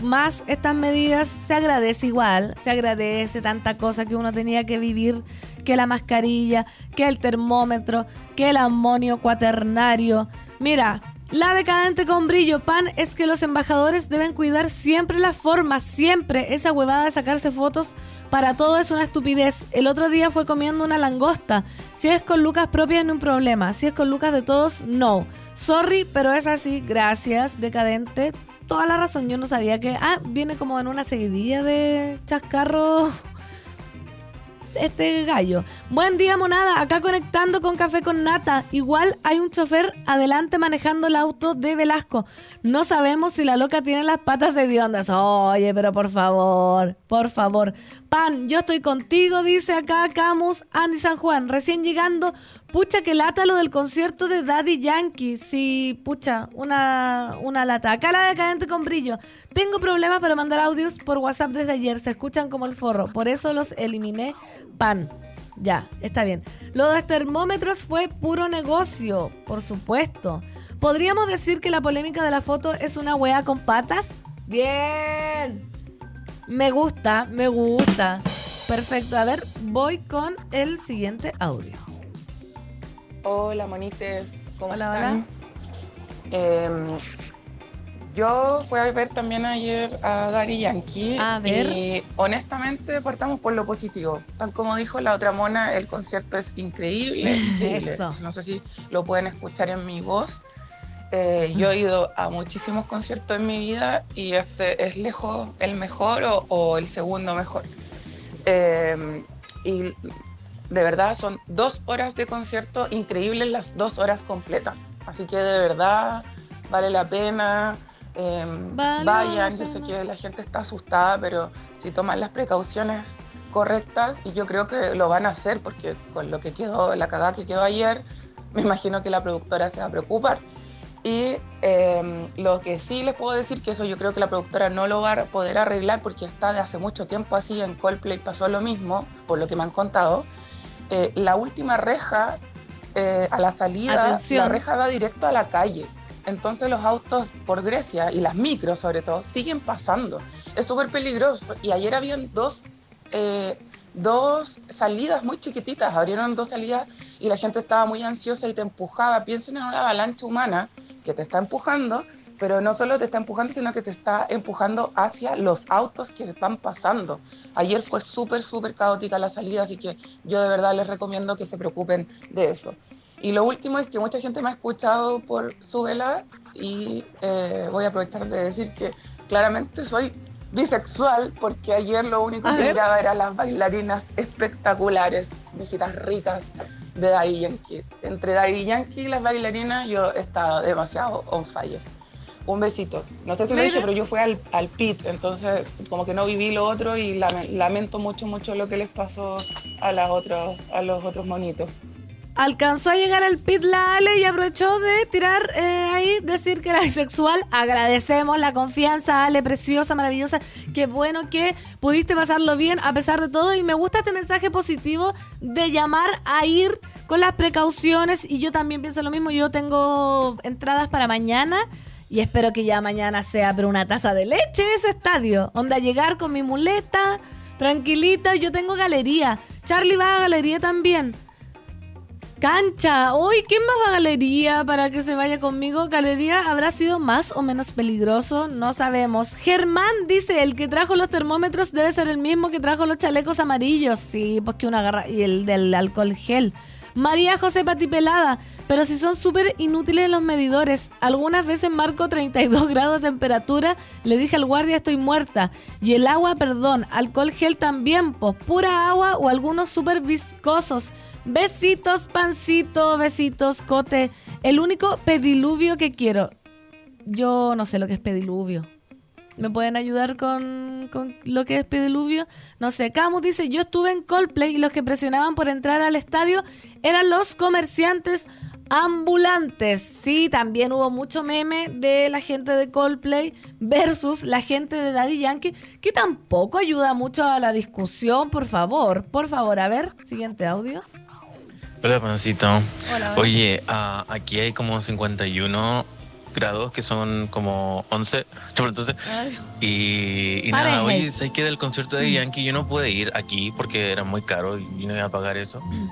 más estas medidas. Se agradece igual, se agradece tanta cosa que uno tenía que vivir, que la mascarilla, que el termómetro, que el amonio cuaternario. Mira, la decadente con brillo, pan, es que los embajadores deben cuidar siempre la forma, siempre. Esa huevada de sacarse fotos para todo es una estupidez. El otro día fue comiendo una langosta. Si es con lucas propias, no un problema. Si es con lucas de todos, no. Sorry, pero es así. Gracias, decadente. Toda la razón. Yo no sabía que. Ah, viene como en una seguidilla de chascarro este gallo. Buen día, monada. Acá conectando con Café con Nata. Igual hay un chofer adelante manejando el auto de Velasco. No sabemos si la loca tiene las patas de diondas. Oye, pero por favor, por favor. Pan, yo estoy contigo, dice acá Camus, Andy San Juan. Recién llegando, pucha que lata lo del concierto de Daddy Yankee. Sí, pucha, una, una lata. Acá la decadente con brillo. Tengo problemas para mandar audios por WhatsApp desde ayer. Se escuchan como el forro. Por eso los eliminé. Pan. Ya, está bien. Lo de los termómetros fue puro negocio, por supuesto. ¿Podríamos decir que la polémica de la foto es una wea con patas? Bien. Me gusta, me gusta. Perfecto. A ver, voy con el siguiente audio. Hola, monites. ¿Cómo Hola, están? Em, yo fui a ver también ayer a Daddy Yankee. A ver. Y honestamente partamos por lo positivo. Tal como dijo la otra mona, el concierto es increíble. increíble. Eso. No sé si lo pueden escuchar en mi voz. Eh, yo he ido a muchísimos conciertos en mi vida y este es lejos el mejor o, o el segundo mejor. Eh, y de verdad son dos horas de concierto increíbles, las dos horas completas. Así que de verdad vale la pena. eh, Vale la vayan, yo sé que la gente está asustada, pero si toman las precauciones correctas, y yo creo que lo van a hacer, porque con lo que quedó, la cagada que quedó ayer, me imagino que la productora se va a preocupar. Y eh, lo que sí les puedo decir que eso yo creo que la productora no lo va a poder arreglar porque está de hace mucho tiempo así, en Coldplay pasó lo mismo, por lo que me han contado. Eh, la última reja eh, a la salida, Atención. la reja va directo a la calle. Entonces los autos por Grecia y las micros sobre todo siguen pasando. Es súper peligroso. Y ayer habían dos, eh, dos salidas muy chiquititas. Abrieron dos salidas y la gente estaba muy ansiosa y te empujaba. Piensen en una avalancha humana que te está empujando, pero no solo te está empujando, sino que te está empujando hacia los autos que están pasando. Ayer fue súper, súper caótica la salida, así que yo de verdad les recomiendo que se preocupen de eso. Y lo último es que mucha gente me ha escuchado por su vela y eh, voy a aprovechar de decir que claramente soy bisexual porque ayer lo único A que ver. miraba eran las bailarinas espectaculares, viejitas ricas de Daddy Yankee. Entre Daddy Yankee y las bailarinas yo estaba demasiado on fire. Un besito. No sé si lo dije, pero yo fui al, al pit, entonces como que no viví lo otro y lamento mucho, mucho lo que les pasó a, las otros, a los otros monitos alcanzó a llegar al pit la Ale y aprovechó de tirar eh, ahí, decir que era bisexual. Agradecemos la confianza, Ale, preciosa, maravillosa. Qué bueno que pudiste pasarlo bien a pesar de todo. Y me gusta este mensaje positivo de llamar a ir con las precauciones. Y yo también pienso lo mismo. Yo tengo entradas para mañana. Y espero que ya mañana sea pero una taza de leche ese estadio. Onda llegar con mi muleta, tranquilita. Yo tengo galería. Charlie va a galería también. Cancha. Uy, ¿quién más va a galería para que se vaya conmigo? Galería habrá sido más o menos peligroso, no sabemos. Germán dice, el que trajo los termómetros debe ser el mismo que trajo los chalecos amarillos. Sí, pues que una garra y el del alcohol gel. María José Patipelada, pero si son súper inútiles los medidores. Algunas veces marco 32 grados de temperatura, le dije al guardia estoy muerta. Y el agua, perdón, alcohol gel también, pues pura agua o algunos súper viscosos. Besitos, pancito, besitos, cote. El único pediluvio que quiero. Yo no sé lo que es pediluvio. ¿Me pueden ayudar con, lo que es pediluvio? No sé, Camus dice, yo estuve en Coldplay y los que presionaban por entrar al estadio eran los comerciantes ambulantes. Sí, también hubo mucho meme de la gente de Coldplay versus la gente de Daddy Yankee, que tampoco ayuda mucho a la discusión, por favor. Por favor, a ver, siguiente audio. Hola, Pancito. Oye, ah, aquí hay como 51 grados que son como 11. Entonces, y, y nada, oye, ¿sabes que del concierto de mm. Yankee yo no pude ir aquí porque era muy caro y no iba a pagar eso? Mm.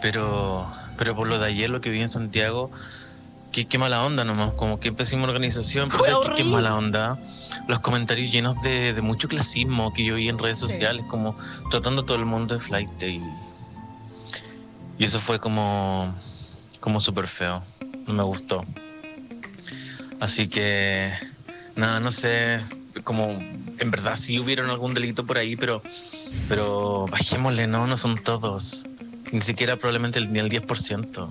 Pero, pero por lo de ayer, lo que vi en Santiago, qué, qué mala onda nomás, como que pésima organización, pero ¿sabes qué, mala onda? Los comentarios llenos de, de, mucho clasismo que yo vi en redes sociales, como tratando a todo el mundo de flight y y eso fue como, como súper feo. No me gustó. Así que, nada, no sé, como en verdad sí hubieron algún delito por ahí, pero, pero bajémosle, no, no son todos. Ni siquiera probablemente ni el 10%.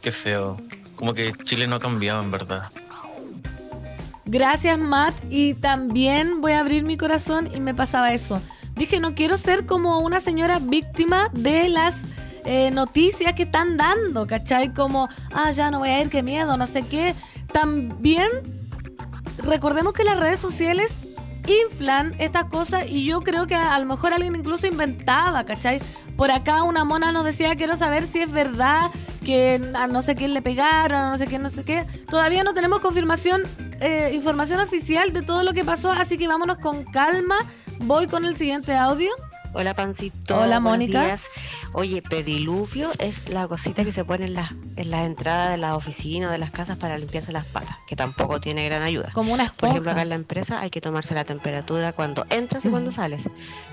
Qué feo. Como que Chile no ha cambiado, en verdad. Gracias, Matt. Y también voy a abrir mi corazón y me pasaba eso. Dije, no quiero ser como una señora víctima de las eh, noticias que están dando, ¿cachai? Como, ah, ya no voy a ir, qué miedo, no sé qué. También recordemos que las redes sociales inflan estas cosas y yo creo que a, lo mejor alguien incluso inventaba, ¿cachai? Por acá una mona nos decía, quiero saber si es verdad que a no sé quién le pegaron, a no sé qué, no sé qué. Todavía no tenemos confirmación, eh, información oficial de todo lo que pasó, así que vámonos con calma. Voy con el siguiente audio. Hola, Pancito. Hola, Mónica. Oye, pediluvio es la cosita que se pone en las en la entradas de la oficina o de las casas para limpiarse las patas, que tampoco tiene gran ayuda. Como una esponja. Por ejemplo, acá en la empresa hay que tomarse la temperatura cuando entras y cuando sales.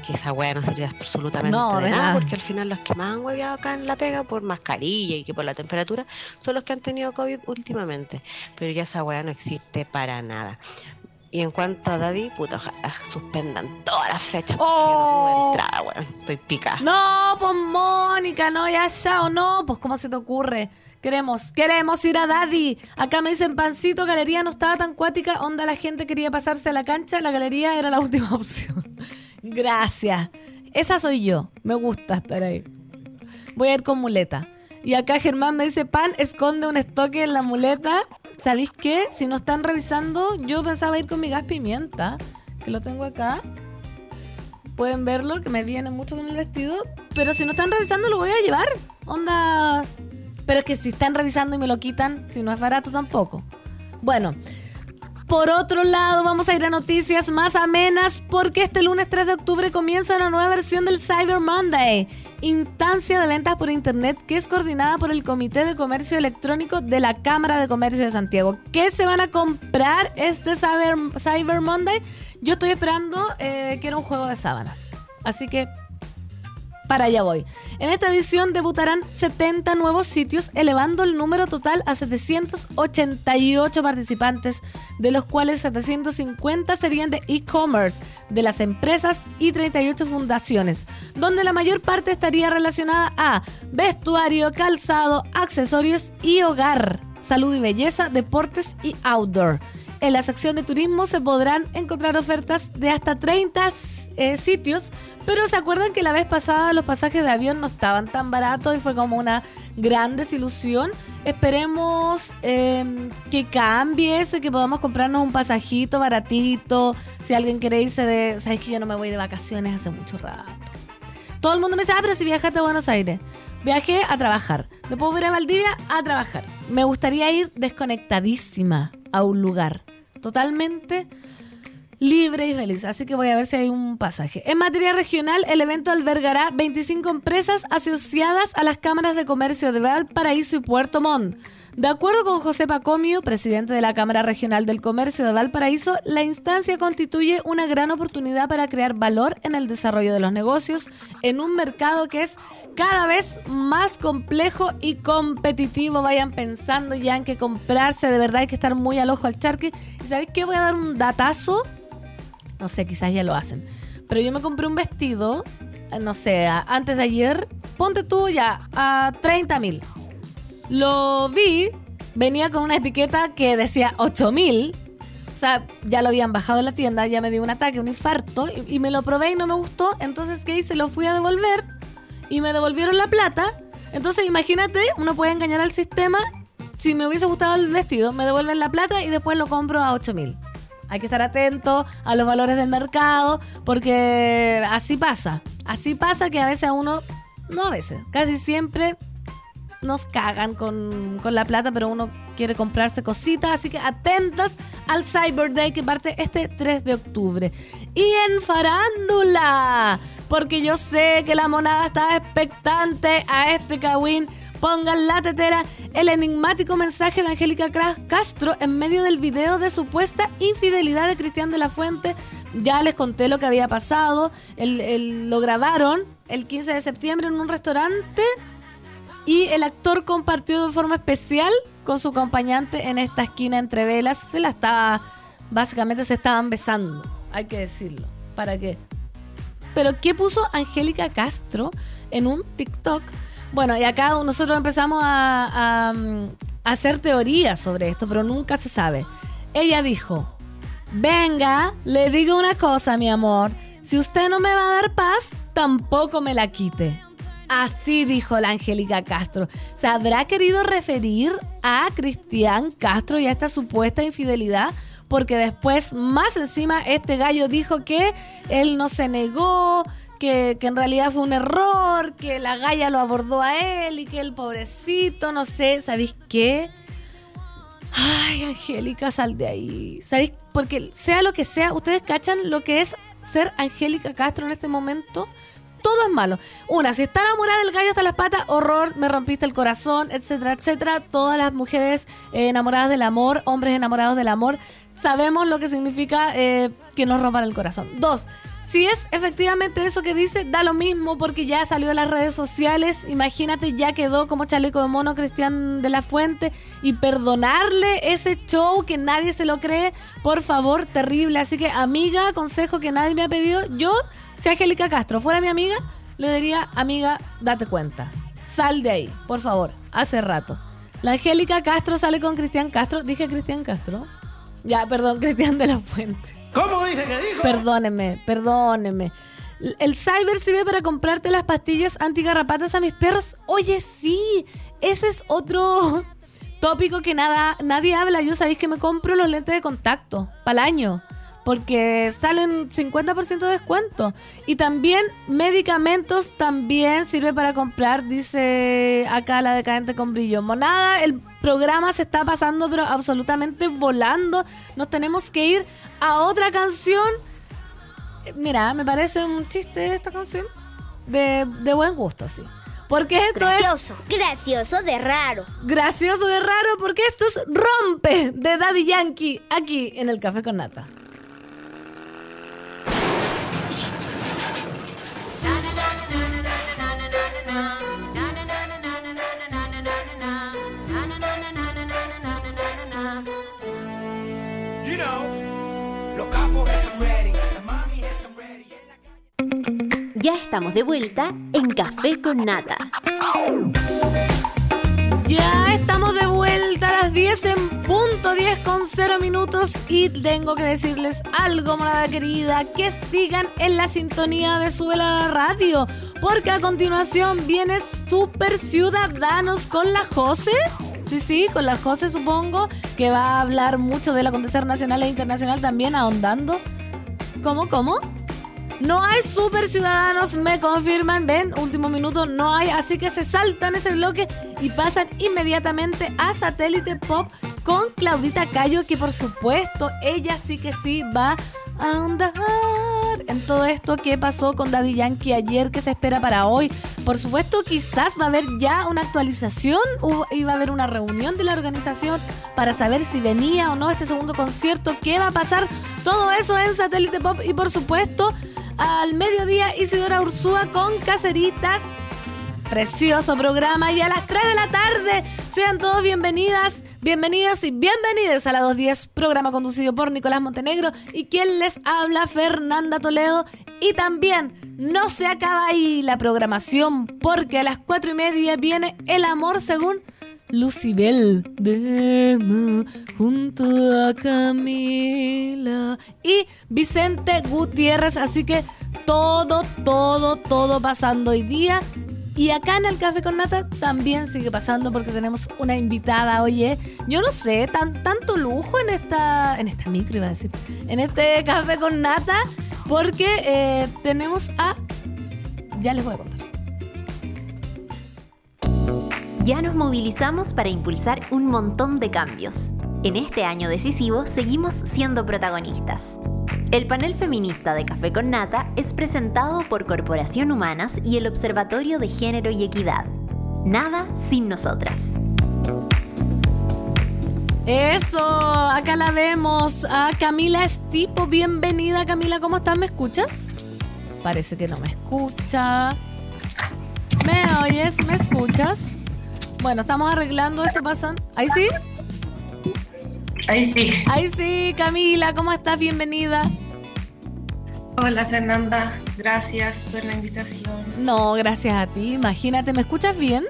Que esa hueá no sirve absolutamente de nada, porque al final los que más han hueveado acá en la pega por mascarilla y que por la temperatura son los que han tenido COVID últimamente. Pero ya esa hueá no existe para nada. Y en cuanto a Daddy, puta, ojalá suspendan todas las fechas porque oh. no entrada, weón. Estoy pica. No, pues Mónica, no, ya, ya, o no, pues ¿cómo se te ocurre? Queremos, queremos ir a Daddy. Acá me dicen pancito, galería no estaba tan cuática, onda la gente quería pasarse a la cancha, la galería era la última opción. Gracias. Esa soy yo. Me gusta estar ahí. Voy a ir con muleta. Y acá Germán me dice, pan, esconde un estoque en la muleta ¿Sabéis qué? Si no están revisando, yo pensaba ir con mi gas pimienta, que lo tengo acá. Pueden verlo, que me viene mucho con el vestido. Pero si no están revisando, lo voy a llevar. Onda. Pero es que si están revisando y me lo quitan, si no es barato tampoco. Bueno, por otro lado, vamos a ir a noticias más amenas porque este lunes 3 de octubre comienza una nueva versión del Cyber Monday, instancia de ventas por internet que es coordinada por el Comité de Comercio Electrónico de la Cámara de Comercio de Santiago. ¿Qué se van a comprar este Cyber, Cyber Monday? Yo estoy esperando eh, que era un juego de sábanas. Así que para allá voy. En esta edición debutarán 70 nuevos sitios, elevando el número total a 788 participantes, de los cuales 750 serían de e-commerce, de las empresas y 38 fundaciones, donde la mayor parte estaría relacionada a vestuario, calzado, accesorios y hogar, salud y belleza, deportes y outdoor. En la sección de turismo se podrán encontrar ofertas de hasta 30 eh, sitios, pero se acuerdan que la vez pasada los pasajes de avión no estaban tan baratos y fue como una gran desilusión. Esperemos em, que cambie eso y que podamos comprarnos un pasajito baratito. Si alguien quiere irse de. Sabes que yo no me voy de vacaciones hace mucho rato. Todo el mundo me dice, ah, pero si viajaste a Buenos Aires. Viajé a trabajar. Después voy a Valdivia a trabajar. Me gustaría ir desconectadísima a un lugar. Totalmente libre y feliz. Así que voy a ver si hay un pasaje. En materia regional, el evento albergará 25 empresas asociadas a las cámaras de comercio de Valparaíso y Puerto Montt. De acuerdo con José Pacomio, presidente de la Cámara Regional del Comercio de Valparaíso, la instancia constituye una gran oportunidad para crear valor en el desarrollo de los negocios en un mercado que es cada vez más complejo y competitivo. Vayan pensando ya en que comprarse, de verdad hay que estar muy al ojo al charque. ¿Y sabéis qué? Voy a dar un datazo. No sé, quizás ya lo hacen. Pero yo me compré un vestido, no sé, antes de ayer, ponte tú ya a 30 mil lo vi, venía con una etiqueta que decía 8000. O sea, ya lo habían bajado en la tienda, ya me dio un ataque, un infarto, y, me lo probé y no me gustó. Entonces, ¿qué hice? Lo fui a devolver y me devolvieron la plata. Entonces, imagínate, uno puede engañar al sistema. Si me hubiese gustado el vestido, me devuelven la plata y después lo compro a 8000. Hay que estar atento a los valores del mercado, porque así pasa. Así pasa que a veces a uno, no a veces, casi siempre nos cagan con, la plata, pero uno quiere comprarse cositas, así que atentas al Cyber Day que parte este 3 de octubre. Y en farándula, porque yo sé que la monada está expectante a este Kawin. Pongan la tetera el enigmático mensaje de Angélica Castro en medio del video de supuesta infidelidad de Cristian de la Fuente. Ya les conté lo que había pasado. lo grabaron el 15 de septiembre en un restaurante y el actor compartió de forma especial con su acompañante en esta esquina entre velas. Se la estaba, básicamente se estaban besando, hay que decirlo. ¿Para qué? Pero ¿qué puso Angélica Castro en un TikTok? Bueno, y acá nosotros empezamos a, a hacer teorías sobre esto, pero nunca se sabe. Ella dijo, venga, le digo una cosa, mi amor. Si usted no me va a dar paz, tampoco me la quite. Así dijo la Angélica Castro. ¿Se habrá querido referir a Cristian Castro y a esta supuesta infidelidad? Porque después, más encima, este gallo dijo que él no se negó, que, en realidad fue un error, que la galla lo abordó a él y que el pobrecito, no sé, ¿sabéis qué? Ay, Angélica, sal de ahí. ¿Sabéis? Porque sea lo que sea, ¿ustedes cachan lo que es ser Angélica Castro en este momento? Todo es malo. Una, si está enamorada del gallo hasta las patas, horror, me rompiste el corazón, etcétera, etcétera. Todas las mujeres eh, enamoradas del amor, hombres enamorados del amor, sabemos lo que significa eh, que nos rompan el corazón. Dos, si es efectivamente eso que dice, da lo mismo porque ya salió en las redes sociales. Imagínate, ya quedó como chaleco de mono Cristian de la Fuente y perdonarle ese show que nadie se lo cree, por favor, terrible. Así que, amiga, consejo que nadie me ha pedido, yo si Angélica Castro fuera mi amiga, le diría, amiga, date cuenta. Sal de ahí, por favor. Hace rato. La Angélica Castro sale con Cristian Castro. Dije Cristian Castro. Ya, perdón, Cristian de la Fuente. ¿Cómo dije que dijo? Perdóneme, perdóneme. El cyber sirve para comprarte las pastillas antigarrapatas a mis perros. Oye, sí, ese es otro tópico que nada, nadie habla. Yo sabéis que me compro los lentes de contacto para el año porque salen 50% de descuento. Y también medicamentos también sirve para comprar, dice acá la decadente con brillo. Monada, el programa se está pasando pero absolutamente volando. Nos tenemos que ir a otra canción. Mira, me parece un chiste esta canción. De, de buen gusto, sí. Porque esto gracioso, es. Gracioso de raro. Gracioso de raro, porque esto es Rompe de Daddy Yankee aquí en el Café con Nata. Ya estamos de vuelta en Café con Nata. Ya estamos de vuelta a las 10 10 en punto, 10 con 0 minutos. Y tengo que decirles algo, morada querida, que sigan en la sintonía de Sube la Radio. Porque a continuación viene Super Ciudadanos con la Jose. Sí, sí, con la Jose supongo, que va a hablar mucho del acontecer nacional e internacional también ahondando. ¿Cómo, cómo? No hay super ciudadanos, me confirman. Ven, último minuto, no hay. Así que se saltan ese bloque y pasan inmediatamente a Satélite Pop con Claudita Cayo, que por supuesto, ella sí que sí va a andar en todo esto que pasó con Daddy Yankee ayer, que se espera para hoy. Por supuesto, quizás va a haber ya una actualización y va a haber una reunión de la organización para saber si venía o no este segundo concierto, qué va a pasar. Todo eso en Satélite Pop y por supuesto al mediodía Isidora Ursúa con Caseritas. Precioso programa. Y a las 3 de la tarde sean todos bienvenidas, bienvenidos y bienvenidos a la 210, programa conducido por Nicolás Montenegro. Y quien les habla Fernanda Toledo. Y también no se acaba ahí la programación porque a las 4 y media viene El Amor según Lucibel Dema junto a Camila y Vicente Gutiérrez. Así que todo, todo, todo pasando hoy día. Y acá en el Café con Nata también sigue pasando porque tenemos una invitada, oye, yo no sé, tan, tanto lujo en esta, en esta micro iba a decir, en este Café con Nata, porque eh, tenemos a, ya les voy a contar. Ya nos movilizamos para impulsar un montón de cambios. En este año decisivo seguimos siendo protagonistas. El panel feminista de Café con Nata es presentado por Corporación Humanas y el Observatorio de Género y Equidad. Nada sin nosotras. Eso, acá la vemos a Camila Estipo. Bienvenida Camila, ¿cómo estás? ¿Me escuchas? Parece que no me escucha. ¿Me oyes? ¿Me escuchas? Bueno, estamos arreglando esto, pasan. ¿Ahí sí? Ahí sí. Ahí sí, Camila, ¿cómo estás? Bienvenida. Hola Fernanda, gracias por la invitación. No, gracias a ti. Imagínate, ¿me escuchas bien?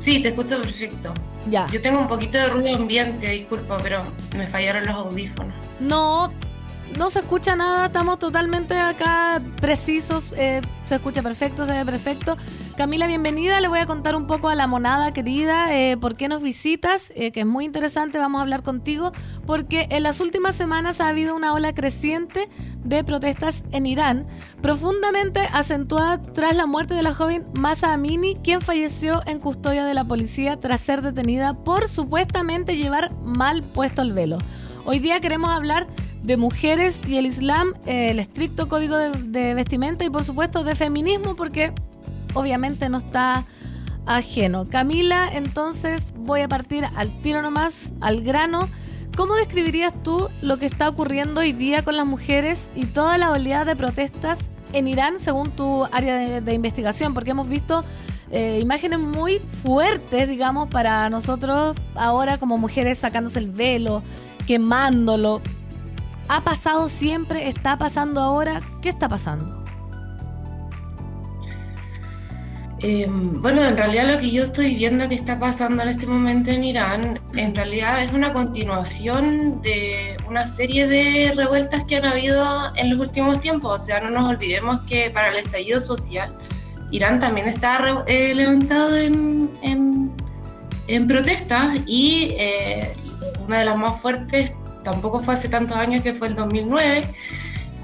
Sí, te escucho perfecto. Ya. Yo tengo un poquito de ruido ambiente, disculpa, pero me fallaron los audífonos. No, no se escucha nada, estamos totalmente acá precisos, eh, se escucha perfecto, se ve perfecto. Camila, bienvenida, le voy a contar un poco a la monada querida, eh, por qué nos visitas, eh, que es muy interesante, vamos a hablar contigo, porque en las últimas semanas ha habido una ola creciente de protestas en Irán, profundamente acentuada tras la muerte de la joven Masa Amini, quien falleció en custodia de la policía tras ser detenida por supuestamente llevar mal puesto el velo. Hoy día queremos hablar de mujeres y el Islam, el estricto código de, vestimenta y por supuesto de feminismo porque obviamente no está ajeno. Camila, entonces voy a partir al tiro nomás, al grano. ¿Cómo describirías tú lo que está ocurriendo hoy día con las mujeres y toda la oleada de protestas en Irán según tu área de, investigación? Porque hemos visto eh, imágenes muy fuertes, digamos, para nosotros ahora como mujeres sacándose el velo, quemándolo. ¿Ha pasado siempre? ¿Está pasando ahora? ¿Qué está pasando? Em, bueno, en realidad lo que yo estoy viendo que está pasando en este momento en Irán, en realidad es una continuación de una serie de revueltas que han habido en los últimos tiempos. O sea, no nos olvidemos que para el estallido social, Irán también está eh, levantado en, en, protestas y eh, una de las más fuertes tampoco fue hace tantos años que fue el 2009,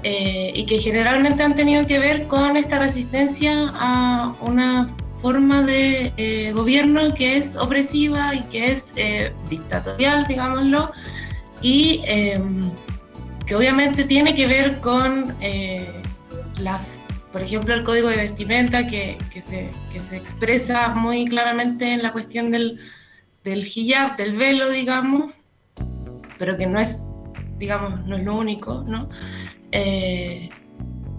eh, y que generalmente han tenido que ver con esta resistencia a una forma de eh, gobierno que es opresiva y que es eh, dictatorial, digámoslo, y em, que obviamente tiene que ver con la, por ejemplo, el código de vestimenta que, que, se, que se expresa muy claramente en la cuestión del, del hijab, del velo, digamos, pero que no es, digamos, no es lo único, ¿no? Eh,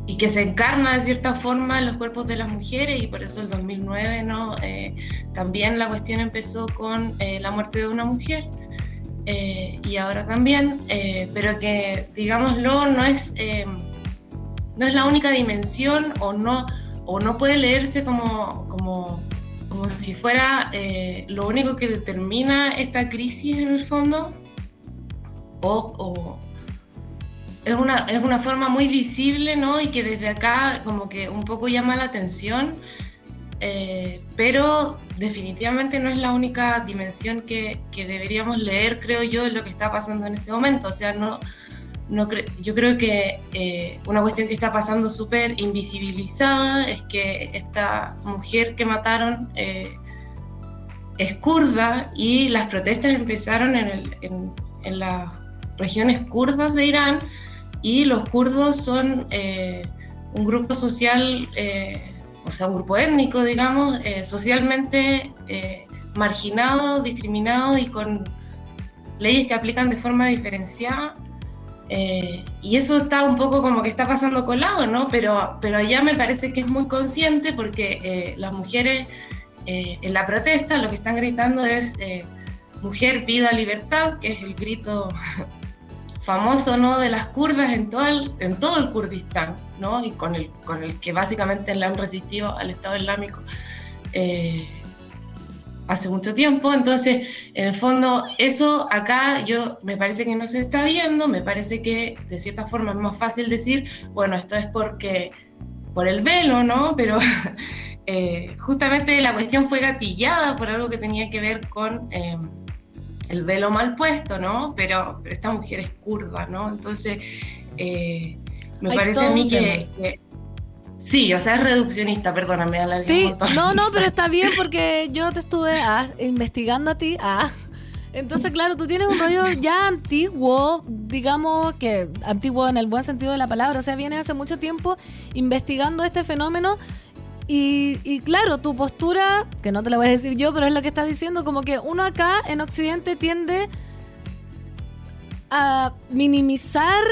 y que se encarna de cierta forma en los cuerpos de las mujeres y por eso el 2009 ¿no? Eh, también la cuestión empezó con eh, la muerte de una mujer y ahora también, pero que digámoslo no es, no es la única dimensión o no, o no puede leerse como, como como si fuera eh, lo único que determina esta crisis en el fondo, o, es, una, es una forma muy visible, ¿no? Y que desde acá como que un poco llama la atención, eh, pero definitivamente no es la única dimensión que, que, deberíamos leer, creo yo, de lo que está pasando en este momento. O sea, no, no yo creo que eh, una cuestión que está pasando súper invisibilizada es que esta mujer que mataron eh, es kurda y las protestas empezaron en, el, en, las regiones kurdas de Irán y los kurdos son eh, un grupo social o sea, un grupo étnico, digamos, eh, socialmente eh, marginado, discriminado y con leyes que aplican de forma diferenciada. Eh, y eso está un poco como que está pasando colado, ¿no? Pero, pero allá me parece que es muy consciente porque las mujeres en la protesta lo que están gritando es mujer, vida, libertad, que es el grito famoso ¿no? de las kurdas en todo el, en todo el Kurdistán, ¿no? y con el, con el que básicamente le han resistido al Estado Islámico eh, hace mucho tiempo. Entonces, en el fondo, eso acá yo me parece que no se está viendo, me parece que de cierta forma es más fácil decir, bueno, esto es porque por el velo, ¿no? Pero eh, justamente la cuestión fue gatillada por algo que tenía que ver con... Eh, el velo mal puesto, ¿no? Pero, esta mujer es curva, ¿no? Entonces, eh, me parece a mí que, Sí, o sea, es reduccionista, perdóname. La sí, no, no, pero está bien porque yo te estuve ah, investigando a ti. Ah. Entonces, claro, tú tienes un rollo ya antiguo, digamos que antiguo en el buen sentido de la palabra, o sea, vienes hace mucho tiempo investigando este fenómeno y, claro, tu postura, que no te la voy a decir yo, pero es lo que estás diciendo, como que uno acá en Occidente tiende a minimizar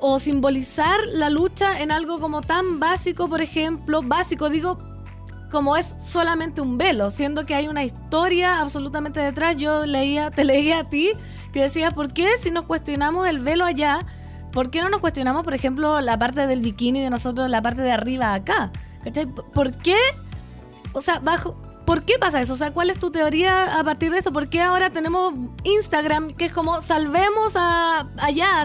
o simbolizar la lucha en algo como tan básico, por ejemplo, básico digo, como es solamente un velo, siendo que hay una historia absolutamente detrás. Yo leía, te leía a ti que decías, ¿por qué si nos cuestionamos el velo allá, por qué no nos cuestionamos, por ejemplo, la parte del bikini de nosotros, la parte de arriba acá? ¿Por qué? O sea, bajo, ¿Por qué pasa eso? O sea, ¿cuál es tu teoría a partir de esto? ¿Por qué ahora tenemos Instagram que es como salvemos a allá?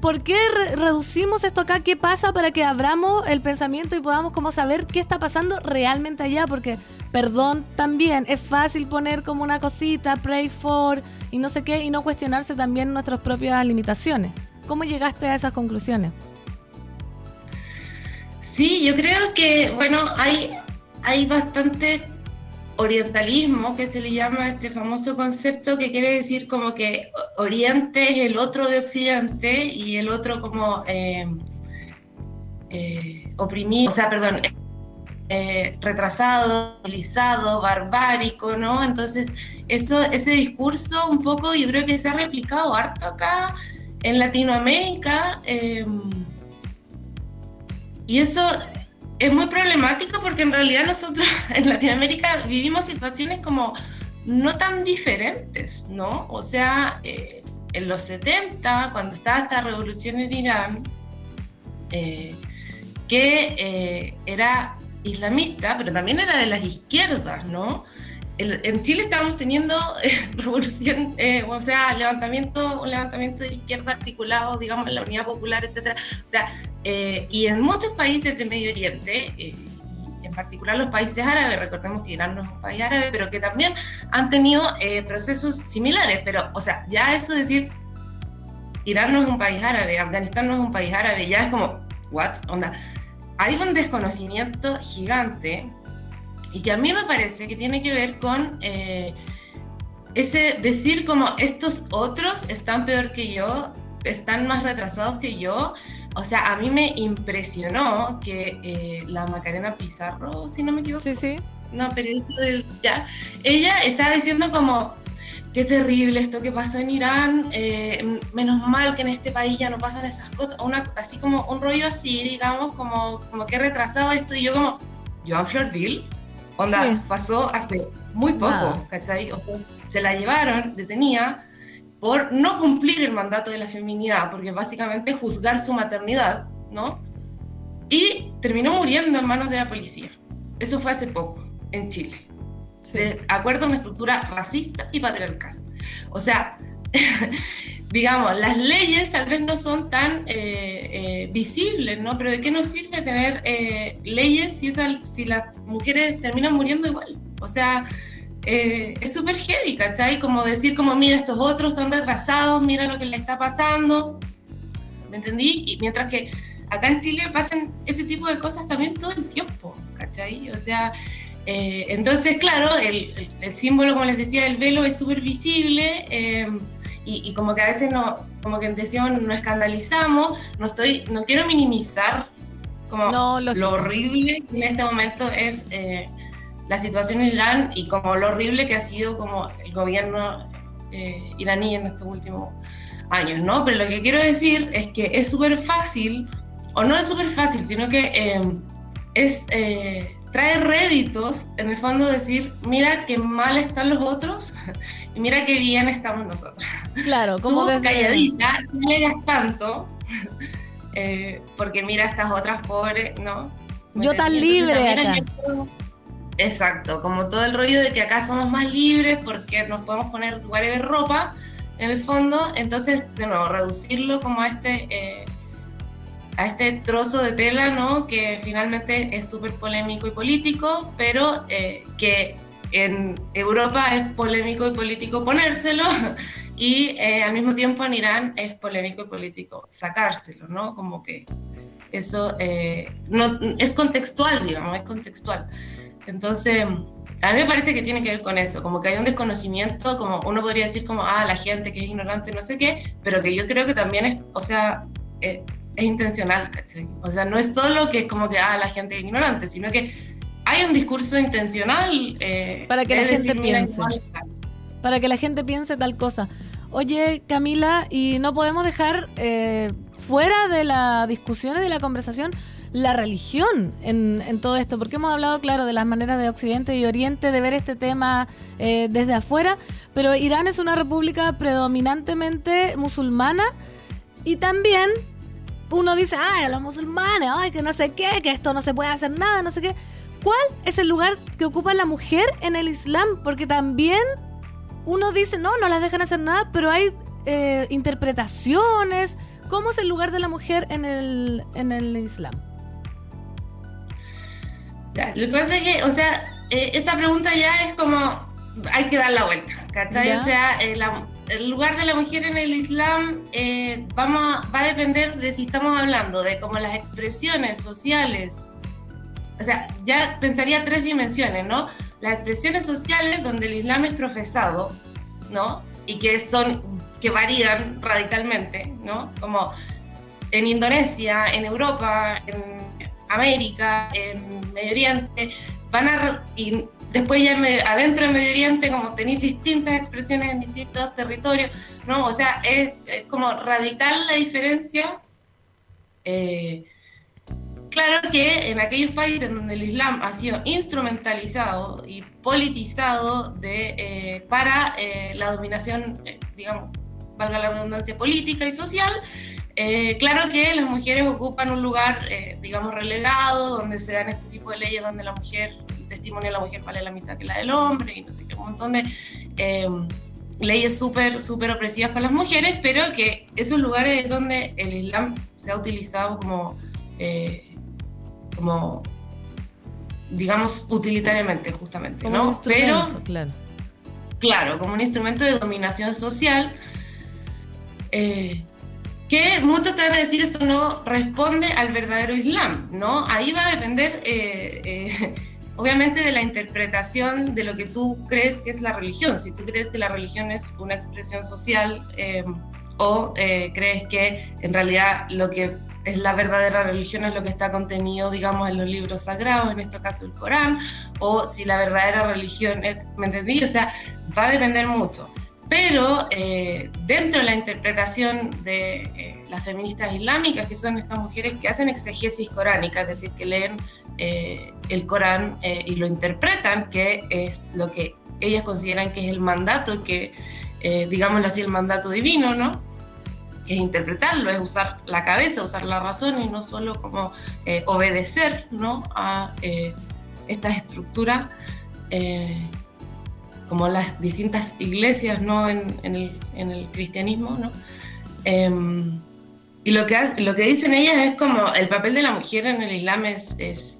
¿Por qué reducimos esto acá? ¿Qué pasa para que abramos el pensamiento y podamos como saber qué está pasando realmente allá? Porque, perdón, también es fácil poner como una cosita, pray for y no sé qué, y no cuestionarse también nuestras propias limitaciones. ¿Cómo llegaste a esas conclusiones? Sí, yo creo que, bueno, hay, hay bastante orientalismo, que se le llama este famoso concepto que quiere decir como que Oriente es el otro de Occidente y el otro como eh, eh, oprimido, o sea, perdón, eh, retrasado, civilizado, barbárico, ¿no? Entonces, eso, ese discurso un poco yo creo que se ha replicado harto acá en Latinoamérica. Y eso es muy problemático porque en realidad nosotros en Latinoamérica vivimos situaciones como no tan diferentes, ¿no? O sea, eh, en los 70, cuando estaba esta revolución en Irán, eh, que eh, era islamista, pero también era de las izquierdas, ¿no? En Chile estábamos teniendo eh, revolución, eh, o sea, levantamiento, un levantamiento de izquierda articulado, digamos, en la Unidad Popular, etcétera. O sea, eh, y en muchos países de Medio Oriente, en particular los países árabes, recordemos que Irán no es un país árabe, pero que también han tenido procesos similares. Pero, o sea, ya eso decir, Irán no es un país árabe, Afganistán no es un país árabe, ya es como, ¿what? Onda. Hay un desconocimiento gigante y que a mí me parece que tiene que ver con eh, ese decir como estos otros están peor que yo, están más retrasados que yo. O sea, a mí me impresionó que eh, la Macarena Pizarro, si no me equivoco. Sí, sí. No, periodista del. Ya. Ella estaba diciendo como. Qué terrible esto que pasó en Irán. Eh, menos mal que en este país ya no pasan esas cosas. Una, así como un rollo así, digamos, como, como que retrasado esto. Y yo, como. Joan Florville Onda, pasó hace muy poco, ¿cachai? O sea, se la llevaron detenida por no cumplir el mandato de la feminidad, porque básicamente juzgar su maternidad, ¿no? Y terminó muriendo en manos de la policía. Eso fue hace poco, en Chile. de acuerdo a una estructura racista y patriarcal. O sea, digamos, las leyes tal vez no son tan eh, eh, visibles, ¿no? Pero ¿de qué nos sirve tener eh, leyes si, si las mujeres terminan muriendo igual? O sea, es súper heavy, ¿cachai? Como decir, como, mira, estos otros están retrasados, mira lo que le está pasando, ¿me entendí? Y mientras que acá en Chile pasan ese tipo de cosas también todo el tiempo, ¿cachai? O sea, eh, entonces, claro, el, símbolo, como les decía, del velo es súper visible eh, y, como que a veces no, como que decíamos, nos escandalizamos, no, estoy, no quiero minimizar como lo horrible que en este momento es eh, la situación en Irán y como lo horrible que ha sido como el gobierno iraní en estos últimos años, ¿no? Pero lo que quiero decir es que es súper fácil, o no es súper fácil, sino que es trae réditos, en el fondo decir, mira qué mal están los otros y mira qué bien estamos nosotros. Claro, como Tú, calladita, no leas tanto, eh, porque mira estas otras pobres, ¿no? Yo tan libre acá. exacto, como todo el rollo de que acá somos más libres porque nos podemos poner de ropa, en el fondo, entonces, de nuevo, reducirlo como a este... Eh, a este trozo de tela, ¿no? Que finalmente es súper polémico y político, pero eh, que en Europa es polémico y político ponérselo y eh, al mismo tiempo en Irán es polémico y político sacárselo, ¿no? Como que eso eh, no, es contextual, digamos, es contextual. Entonces, a mí me parece que tiene que ver con eso, como que hay un desconocimiento, como uno podría decir como, ah, la gente que es ignorante, no sé qué, pero que yo creo que también es, o sea, es intencional, O sea, no es solo que es como que, ah, la gente es ignorante, sino que hay un discurso intencional. Eh, para que la gente piense. Para que la gente piense tal cosa. Oye, Camila, y no podemos dejar eh, fuera de la discusión y de la conversación la religión en, todo esto, porque hemos hablado, claro, de las maneras de Occidente y Oriente de ver este tema eh, desde afuera, pero Irán es una república predominantemente musulmana y también uno dice, ay, los musulmanes, ay, que no sé qué, que esto no se puede hacer nada, no sé qué. ¿Cuál es el lugar que ocupa la mujer en el Islam? Porque también uno dice, no, no las dejan hacer nada, pero hay eh, interpretaciones. ¿Cómo es el lugar de la mujer en el, en el Islam? lo que pasa es que, o sea, eh, esta pregunta ya es como, hay que dar la vuelta, ¿cachai? O sea, eh, la, el lugar de la mujer en el Islam eh, va a depender de si estamos hablando de como las expresiones sociales. O sea, ya pensaría tres dimensiones, ¿no? Las expresiones sociales donde el Islam es profesado, ¿no? Y que son, que varían radicalmente, ¿no? Como en Indonesia, en Europa, en América, en Medio Oriente, van a, después ya adentro del Medio Oriente, como tenéis distintas expresiones en distintos territorios, ¿no? O sea, es, como radical la diferencia. Eh, claro que en aquellos países donde el Islam ha sido instrumentalizado y politizado de, eh, para eh, la dominación, digamos, valga la redundancia, política y social, claro que las mujeres ocupan un lugar, digamos, relegado, donde se dan este tipo de leyes donde la mujer testimonio de la mujer vale la mitad que la del hombre, y no sé qué, un montón de eh, leyes súper, súper opresivas para las mujeres, pero que esos lugares donde el Islam se ha utilizado como, eh, como digamos, utilitariamente, justamente, ¿no? pero, claro. Claro, como un instrumento de dominación social. Eh, que muchos te van a decir eso no responde al verdadero Islam, ¿no? Ahí va a depender obviamente de la interpretación de lo que tú crees que es la religión. Si tú crees que la religión es una expresión social eh, o eh, crees que en realidad lo que es la verdadera religión es lo que está contenido, digamos, en los libros sagrados, en este caso el Corán, o si la verdadera religión es, ¿me entendí? O sea, va a depender mucho. Pero eh, dentro de la interpretación de las feministas islámicas, que son estas mujeres que hacen exegesis coránica, es decir, que leen eh, el Corán eh, y lo interpretan, que es lo que ellas consideran que es el mandato, que eh, así, el mandato divino, ¿no? Es interpretarlo, es usar la cabeza, usar la razón y no solo como obedecer, ¿no? A estas estructuras como las distintas iglesias ¿no? en, el, en el, cristianismo. ¿no? Em, y lo que, lo que dicen ellas es como el papel de la mujer en el Islam es, es,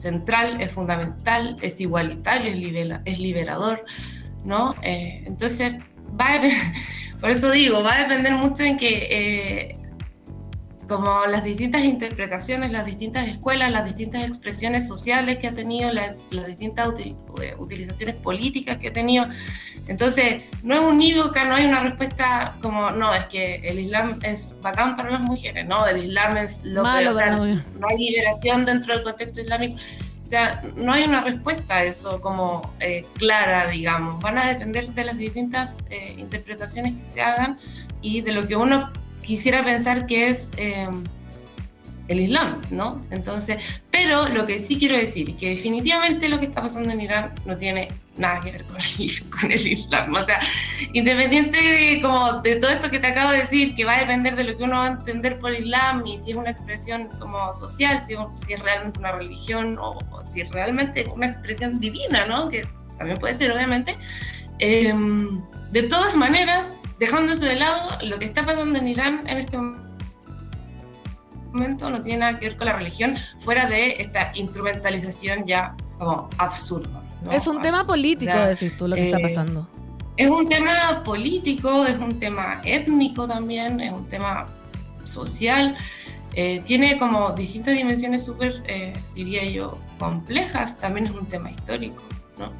central, es fundamental, es igualitario, es, es liberador. ¿no? Eh, entonces, va por eso digo, va a depender mucho en que eh, como las distintas interpretaciones, las distintas escuelas, las distintas expresiones sociales que ha tenido, las distintas eh, utilizaciones políticas que ha tenido. Entonces, no es unívoca, no hay una respuesta como, no, es que el Islam es bacán para las mujeres, no, el Islam es lo que, o sea, no hay liberación dentro del contexto islámico. O sea, no hay una respuesta a eso como eh, clara, digamos. Van a depender de las distintas eh, interpretaciones que se hagan y de lo que uno quisiera pensar que es em, el Islam, ¿no? Entonces, pero lo que sí quiero decir es que definitivamente lo que está pasando en Irán no tiene nada que ver con el, Islam. O sea, independiente de, como de todo esto que te acabo de decir, que va a depender de lo que uno va a entender por Islam y si es una expresión como social, si, si es realmente una religión o, si es realmente una expresión divina, ¿no? Que también puede ser, obviamente. Em, de todas maneras, dejando eso de lado, lo que está pasando en Irán en este momento no tiene nada que ver con la religión, fuera de esta instrumentalización ya como absurda. Es un tema político, decís tú, lo que está eh, pasando. Es un tema político, es un tema étnico también, es un tema social. Eh, tiene como distintas dimensiones súper, eh, diría yo, complejas. También es un tema histórico, ¿no?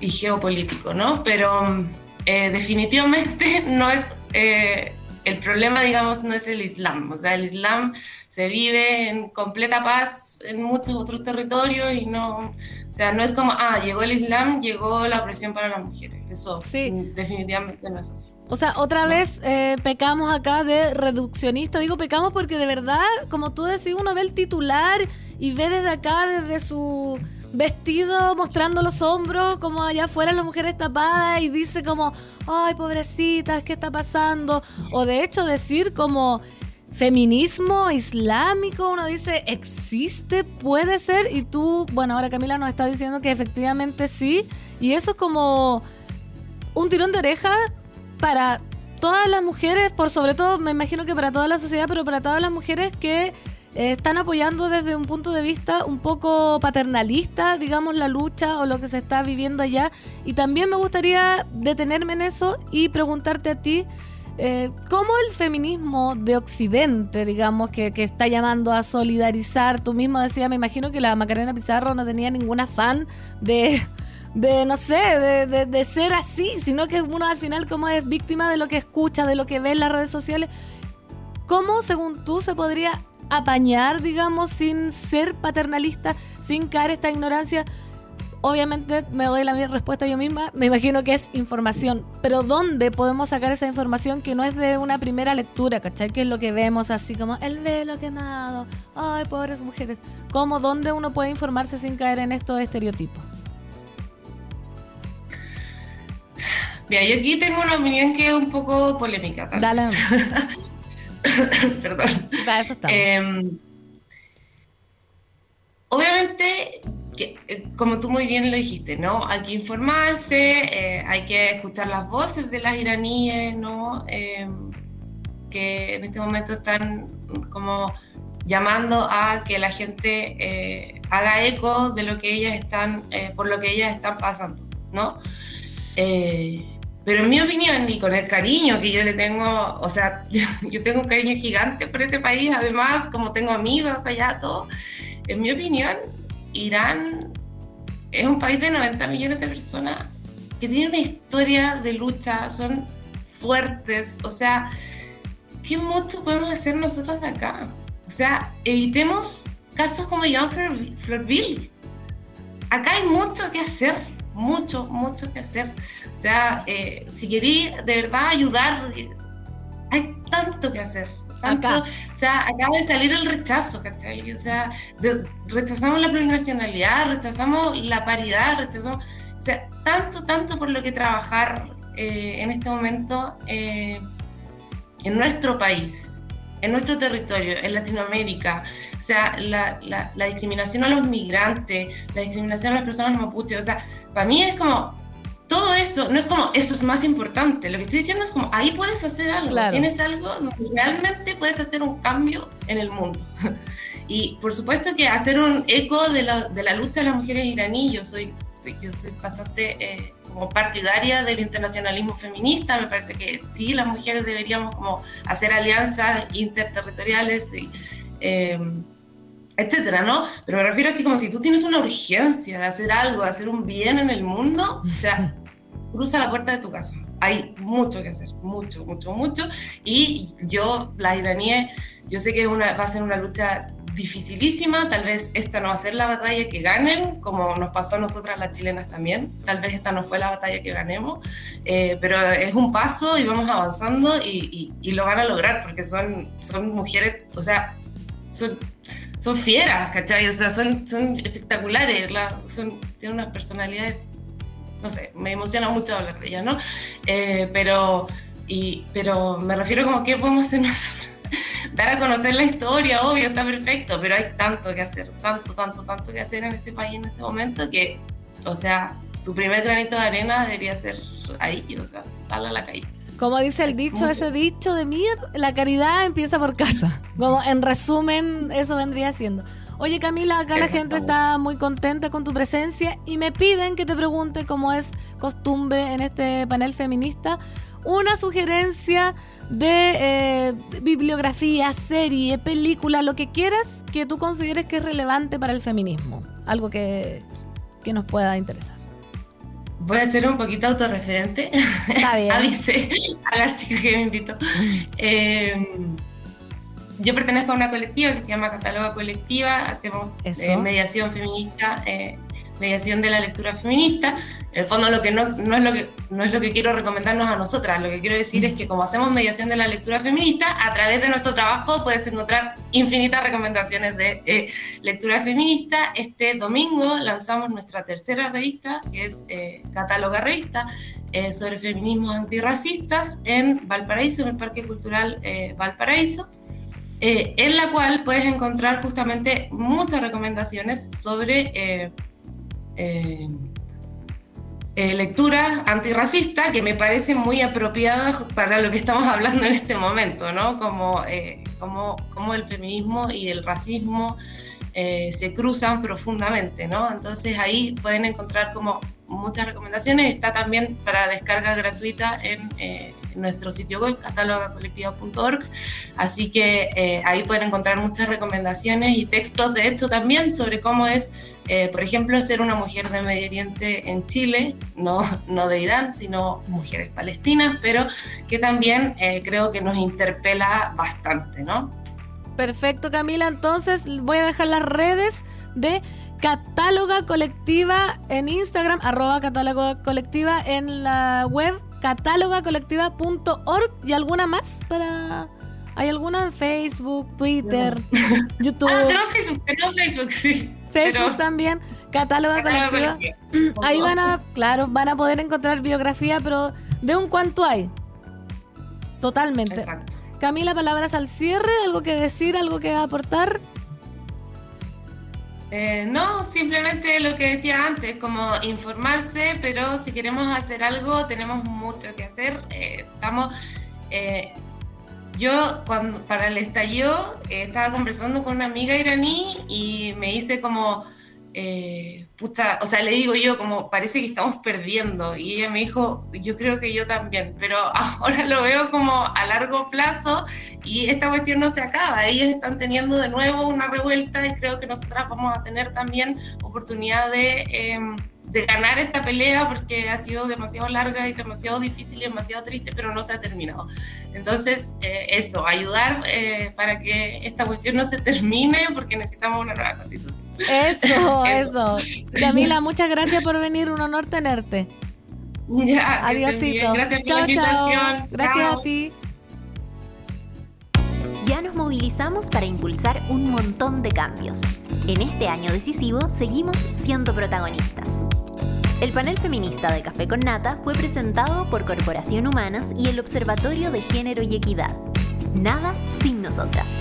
y geopolítico, ¿no? Pero eh, definitivamente no es eh, el problema, digamos, no es el Islam. O sea, el Islam se vive en completa paz en muchos otros territorios y no, o sea, no es como, ah, llegó el Islam, llegó la opresión para las mujeres. Eso sí. definitivamente no es así. O sea, otra vez eh, pecamos acá de reduccionista. Digo pecamos porque de verdad, como tú decís, uno ve el titular y ve desde acá, desde su vestido mostrando los hombros, como allá afuera las mujeres tapadas y dice como, ay, pobrecitas, ¿qué está pasando? O de hecho decir como feminismo islámico, uno dice, existe, puede ser, y tú, bueno, ahora Camila nos está diciendo que efectivamente sí, y eso es como un tirón de oreja para todas las mujeres, por sobre todo, me imagino que para toda la sociedad, pero para todas las mujeres que eh, están apoyando desde un punto de vista un poco paternalista, digamos, la lucha o lo que se está viviendo allá. Y también me gustaría detenerme en eso y preguntarte a ti, eh, ¿cómo el feminismo de Occidente, digamos, que, está llamando a solidarizar, tú mismo decías, me imagino que la Macarena Pizarro no tenía ningún afán de, de no sé, de, de, ser así, sino que uno al final como es víctima de lo que escucha, de lo que ve en las redes sociales. ¿Cómo, según tú, se podría apañar, digamos, sin ser paternalista, sin caer esta ignorancia? Obviamente me doy la misma respuesta yo misma, me imagino que es información, pero ¿dónde podemos sacar esa información que no es de una primera lectura, ¿cachai? Que es lo que vemos así como el velo quemado, ay, pobres mujeres. ¿Cómo, dónde uno puede informarse sin caer en estos estereotipos? Mira, yo aquí tengo una opinión que es un poco polémica. Dale. Perdón. Em, obviamente, eh, como tú muy bien lo dijiste, ¿no? Hay que informarse, eh, hay que escuchar las voces de las iraníes, ¿no? Em, que en este momento están como llamando a que la gente eh, haga eco de lo que ellas están, por lo que ellas están pasando, ¿no? Pero en mi opinión, y con el cariño que yo le tengo, o sea, yo, tengo un cariño gigante por ese país, además, como tengo amigos allá, todo, en mi opinión, Irán es un país de 90 millones de personas que tiene una historia de lucha, son fuertes, o sea, ¿qué mucho podemos hacer nosotros de acá? O sea, evitemos casos como Joan Florville. Acá hay mucho que hacer, mucho, mucho que hacer. O sea, eh, si queréis de verdad ayudar, hay tanto que hacer. Tanto, O sea, acaba de salir el rechazo, ¿cachai? O sea, rechazamos la plurinacionalidad, rechazamos la paridad, rechazamos. O sea, tanto, tanto por lo que trabajar eh, en este momento eh, en nuestro país, en nuestro territorio, en Latinoamérica. O sea, la, la, la discriminación a los migrantes, la discriminación a las personas mapuches. O sea, para mí es como todo eso no es como eso es más importante. Lo que estoy diciendo es como ahí puedes hacer algo. Tienes algo realmente puedes hacer un cambio en el mundo. y por supuesto que hacer un eco de la, de la lucha de las mujeres iraníes, yo soy, yo soy bastante eh, como partidaria del internacionalismo feminista. Me parece que sí, las mujeres deberíamos como hacer alianzas interterritoriales y. Eh, etcétera, ¿no? Pero me refiero así como si tú tienes una urgencia de hacer algo, de hacer un bien en el mundo, o sea, cruza la puerta de tu casa. Hay mucho que hacer, mucho, mucho, mucho. Y yo, la iraníes, yo sé que una, va a ser una lucha dificilísima, tal vez esta no va a ser la batalla que ganen, como nos pasó a nosotras las chilenas también, tal vez esta no fue la batalla que ganemos, eh, pero es un paso y vamos avanzando y, y, lo van a lograr porque son, son mujeres, o sea, son son fieras, ¿cachai? O sea, son, son espectaculares, son, tienen unas personalidades, no sé, me emociona mucho hablar de ellas, ¿no? Eh, pero, y, pero me refiero como, ¿qué podemos hacer nosotros? Dar a conocer la historia, obvio, está perfecto, pero hay tanto que hacer, tanto, tanto, tanto que hacer en este país en este momento que, o sea, tu primer granito de arena debería ser ahí, o sea, sal a la calle. Como dice el dicho, ese dicho de mierda, la caridad empieza por casa. Como en resumen, eso vendría siendo. Oye Camila, acá la gente está muy contenta con tu presencia y me piden que te pregunte, como es costumbre en este panel feminista, una sugerencia de eh, bibliografía, serie, película, lo que quieras que tú consideres que es relevante para el feminismo. Algo que, que nos pueda interesar voy a ser un poquito autorreferente. Está bien. Avise a la chica que me invitó. Eh, yo pertenezco a una colectiva que se llama Catáloga Colectiva, hacemos eh, mediación feminista eh, mediación de la lectura feminista. En el fondo lo que no, no, es lo que no es lo que quiero recomendarnos a nosotras, lo que quiero decir es que como hacemos mediación de la lectura feminista, a través de nuestro trabajo puedes encontrar infinitas recomendaciones de eh, lectura feminista. Este domingo lanzamos nuestra tercera revista, que es eh, Catáloga Revista, eh, sobre feminismos antirracistas en Valparaíso, en el Parque Cultural Valparaíso. En la cual puedes encontrar justamente muchas recomendaciones sobre eh, eh, lectura antirracista que me parece muy apropiada para lo que estamos hablando en este momento, ¿no? Como, eh, como, como el feminismo y el racismo eh, se cruzan profundamente, ¿no? Entonces ahí pueden encontrar como muchas recomendaciones. Está también para descarga gratuita en nuestro sitio web, catalogacolectiva.org. Así que eh, ahí pueden encontrar muchas recomendaciones y textos, de hecho, también sobre cómo es, eh, por ejemplo, ser una mujer de Medio Oriente en Chile, no, no de Irán, sino mujeres palestinas, pero que también eh, creo que nos interpela bastante, ¿no? Perfecto, Camila. Entonces voy a dejar las redes de Catáloga Colectiva en Instagram, arroba Catáloga Colectiva en la web catálogacolectiva.org y alguna más para... ¿Hay alguna en Facebook, Twitter, YouTube? Ah, tenemos Facebook, Facebook, sí. Facebook también, Catáloga, Colectiva. Ahí van a, claro, van a poder encontrar biografía, pero de un cuanto hay. Totalmente. Camila, palabras al cierre, algo que decir, algo que aportar. Eh, no, simplemente lo que decía antes, como informarse, pero si queremos hacer algo tenemos mucho que hacer. Eh, estamos, eh, yo cuando para el estallido estaba conversando con una amiga iraní y me hice como eh, pucha, o sea, le digo yo como parece que estamos perdiendo y ella me dijo, yo creo que yo también, pero ahora lo veo como a largo plazo y esta cuestión no se acaba, ellos están teniendo de nuevo una revuelta y creo que nosotras vamos a tener también oportunidad de... Em, de ganar esta pelea porque ha sido demasiado larga y demasiado difícil y demasiado triste, pero no se ha terminado. Entonces, eh, eso, ayudar eh, para que esta cuestión no se termine porque necesitamos una nueva constitución. Eso, eso. Camila, muchas gracias por venir, un honor tenerte. Ya, Adiósito. Gracias por chao, la chao. Gracias a ti. Ya nos movilizamos para impulsar un montón de cambios. En este año decisivo seguimos siendo protagonistas. El panel feminista de Café con Nata fue presentado por Corporación Humanas y el Observatorio de Género y Equidad. Nada sin nosotras.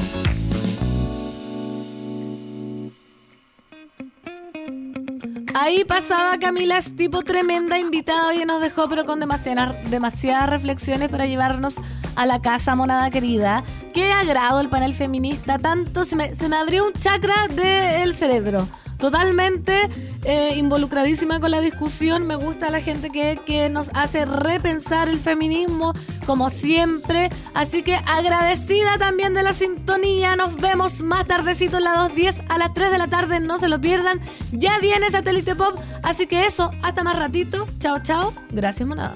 Ahí pasaba Camila, es tipo tremenda invitada. Hoy nos dejó, pero con demasiadas, reflexiones para llevarnos a la casa, monada querida. Qué agrado el panel feminista. Tanto se me, se me abrió un chakra del cerebro totalmente eh, involucradísima con la discusión. Me gusta la gente que, que, nos hace repensar el feminismo, como siempre. Así que agradecida también de la sintonía. Nos vemos más tardecito en la 2.10 a las 3 de la tarde. No se lo pierdan. Ya viene Satélite Pop. Así que eso, hasta más ratito. Chao, chao. Gracias, monada.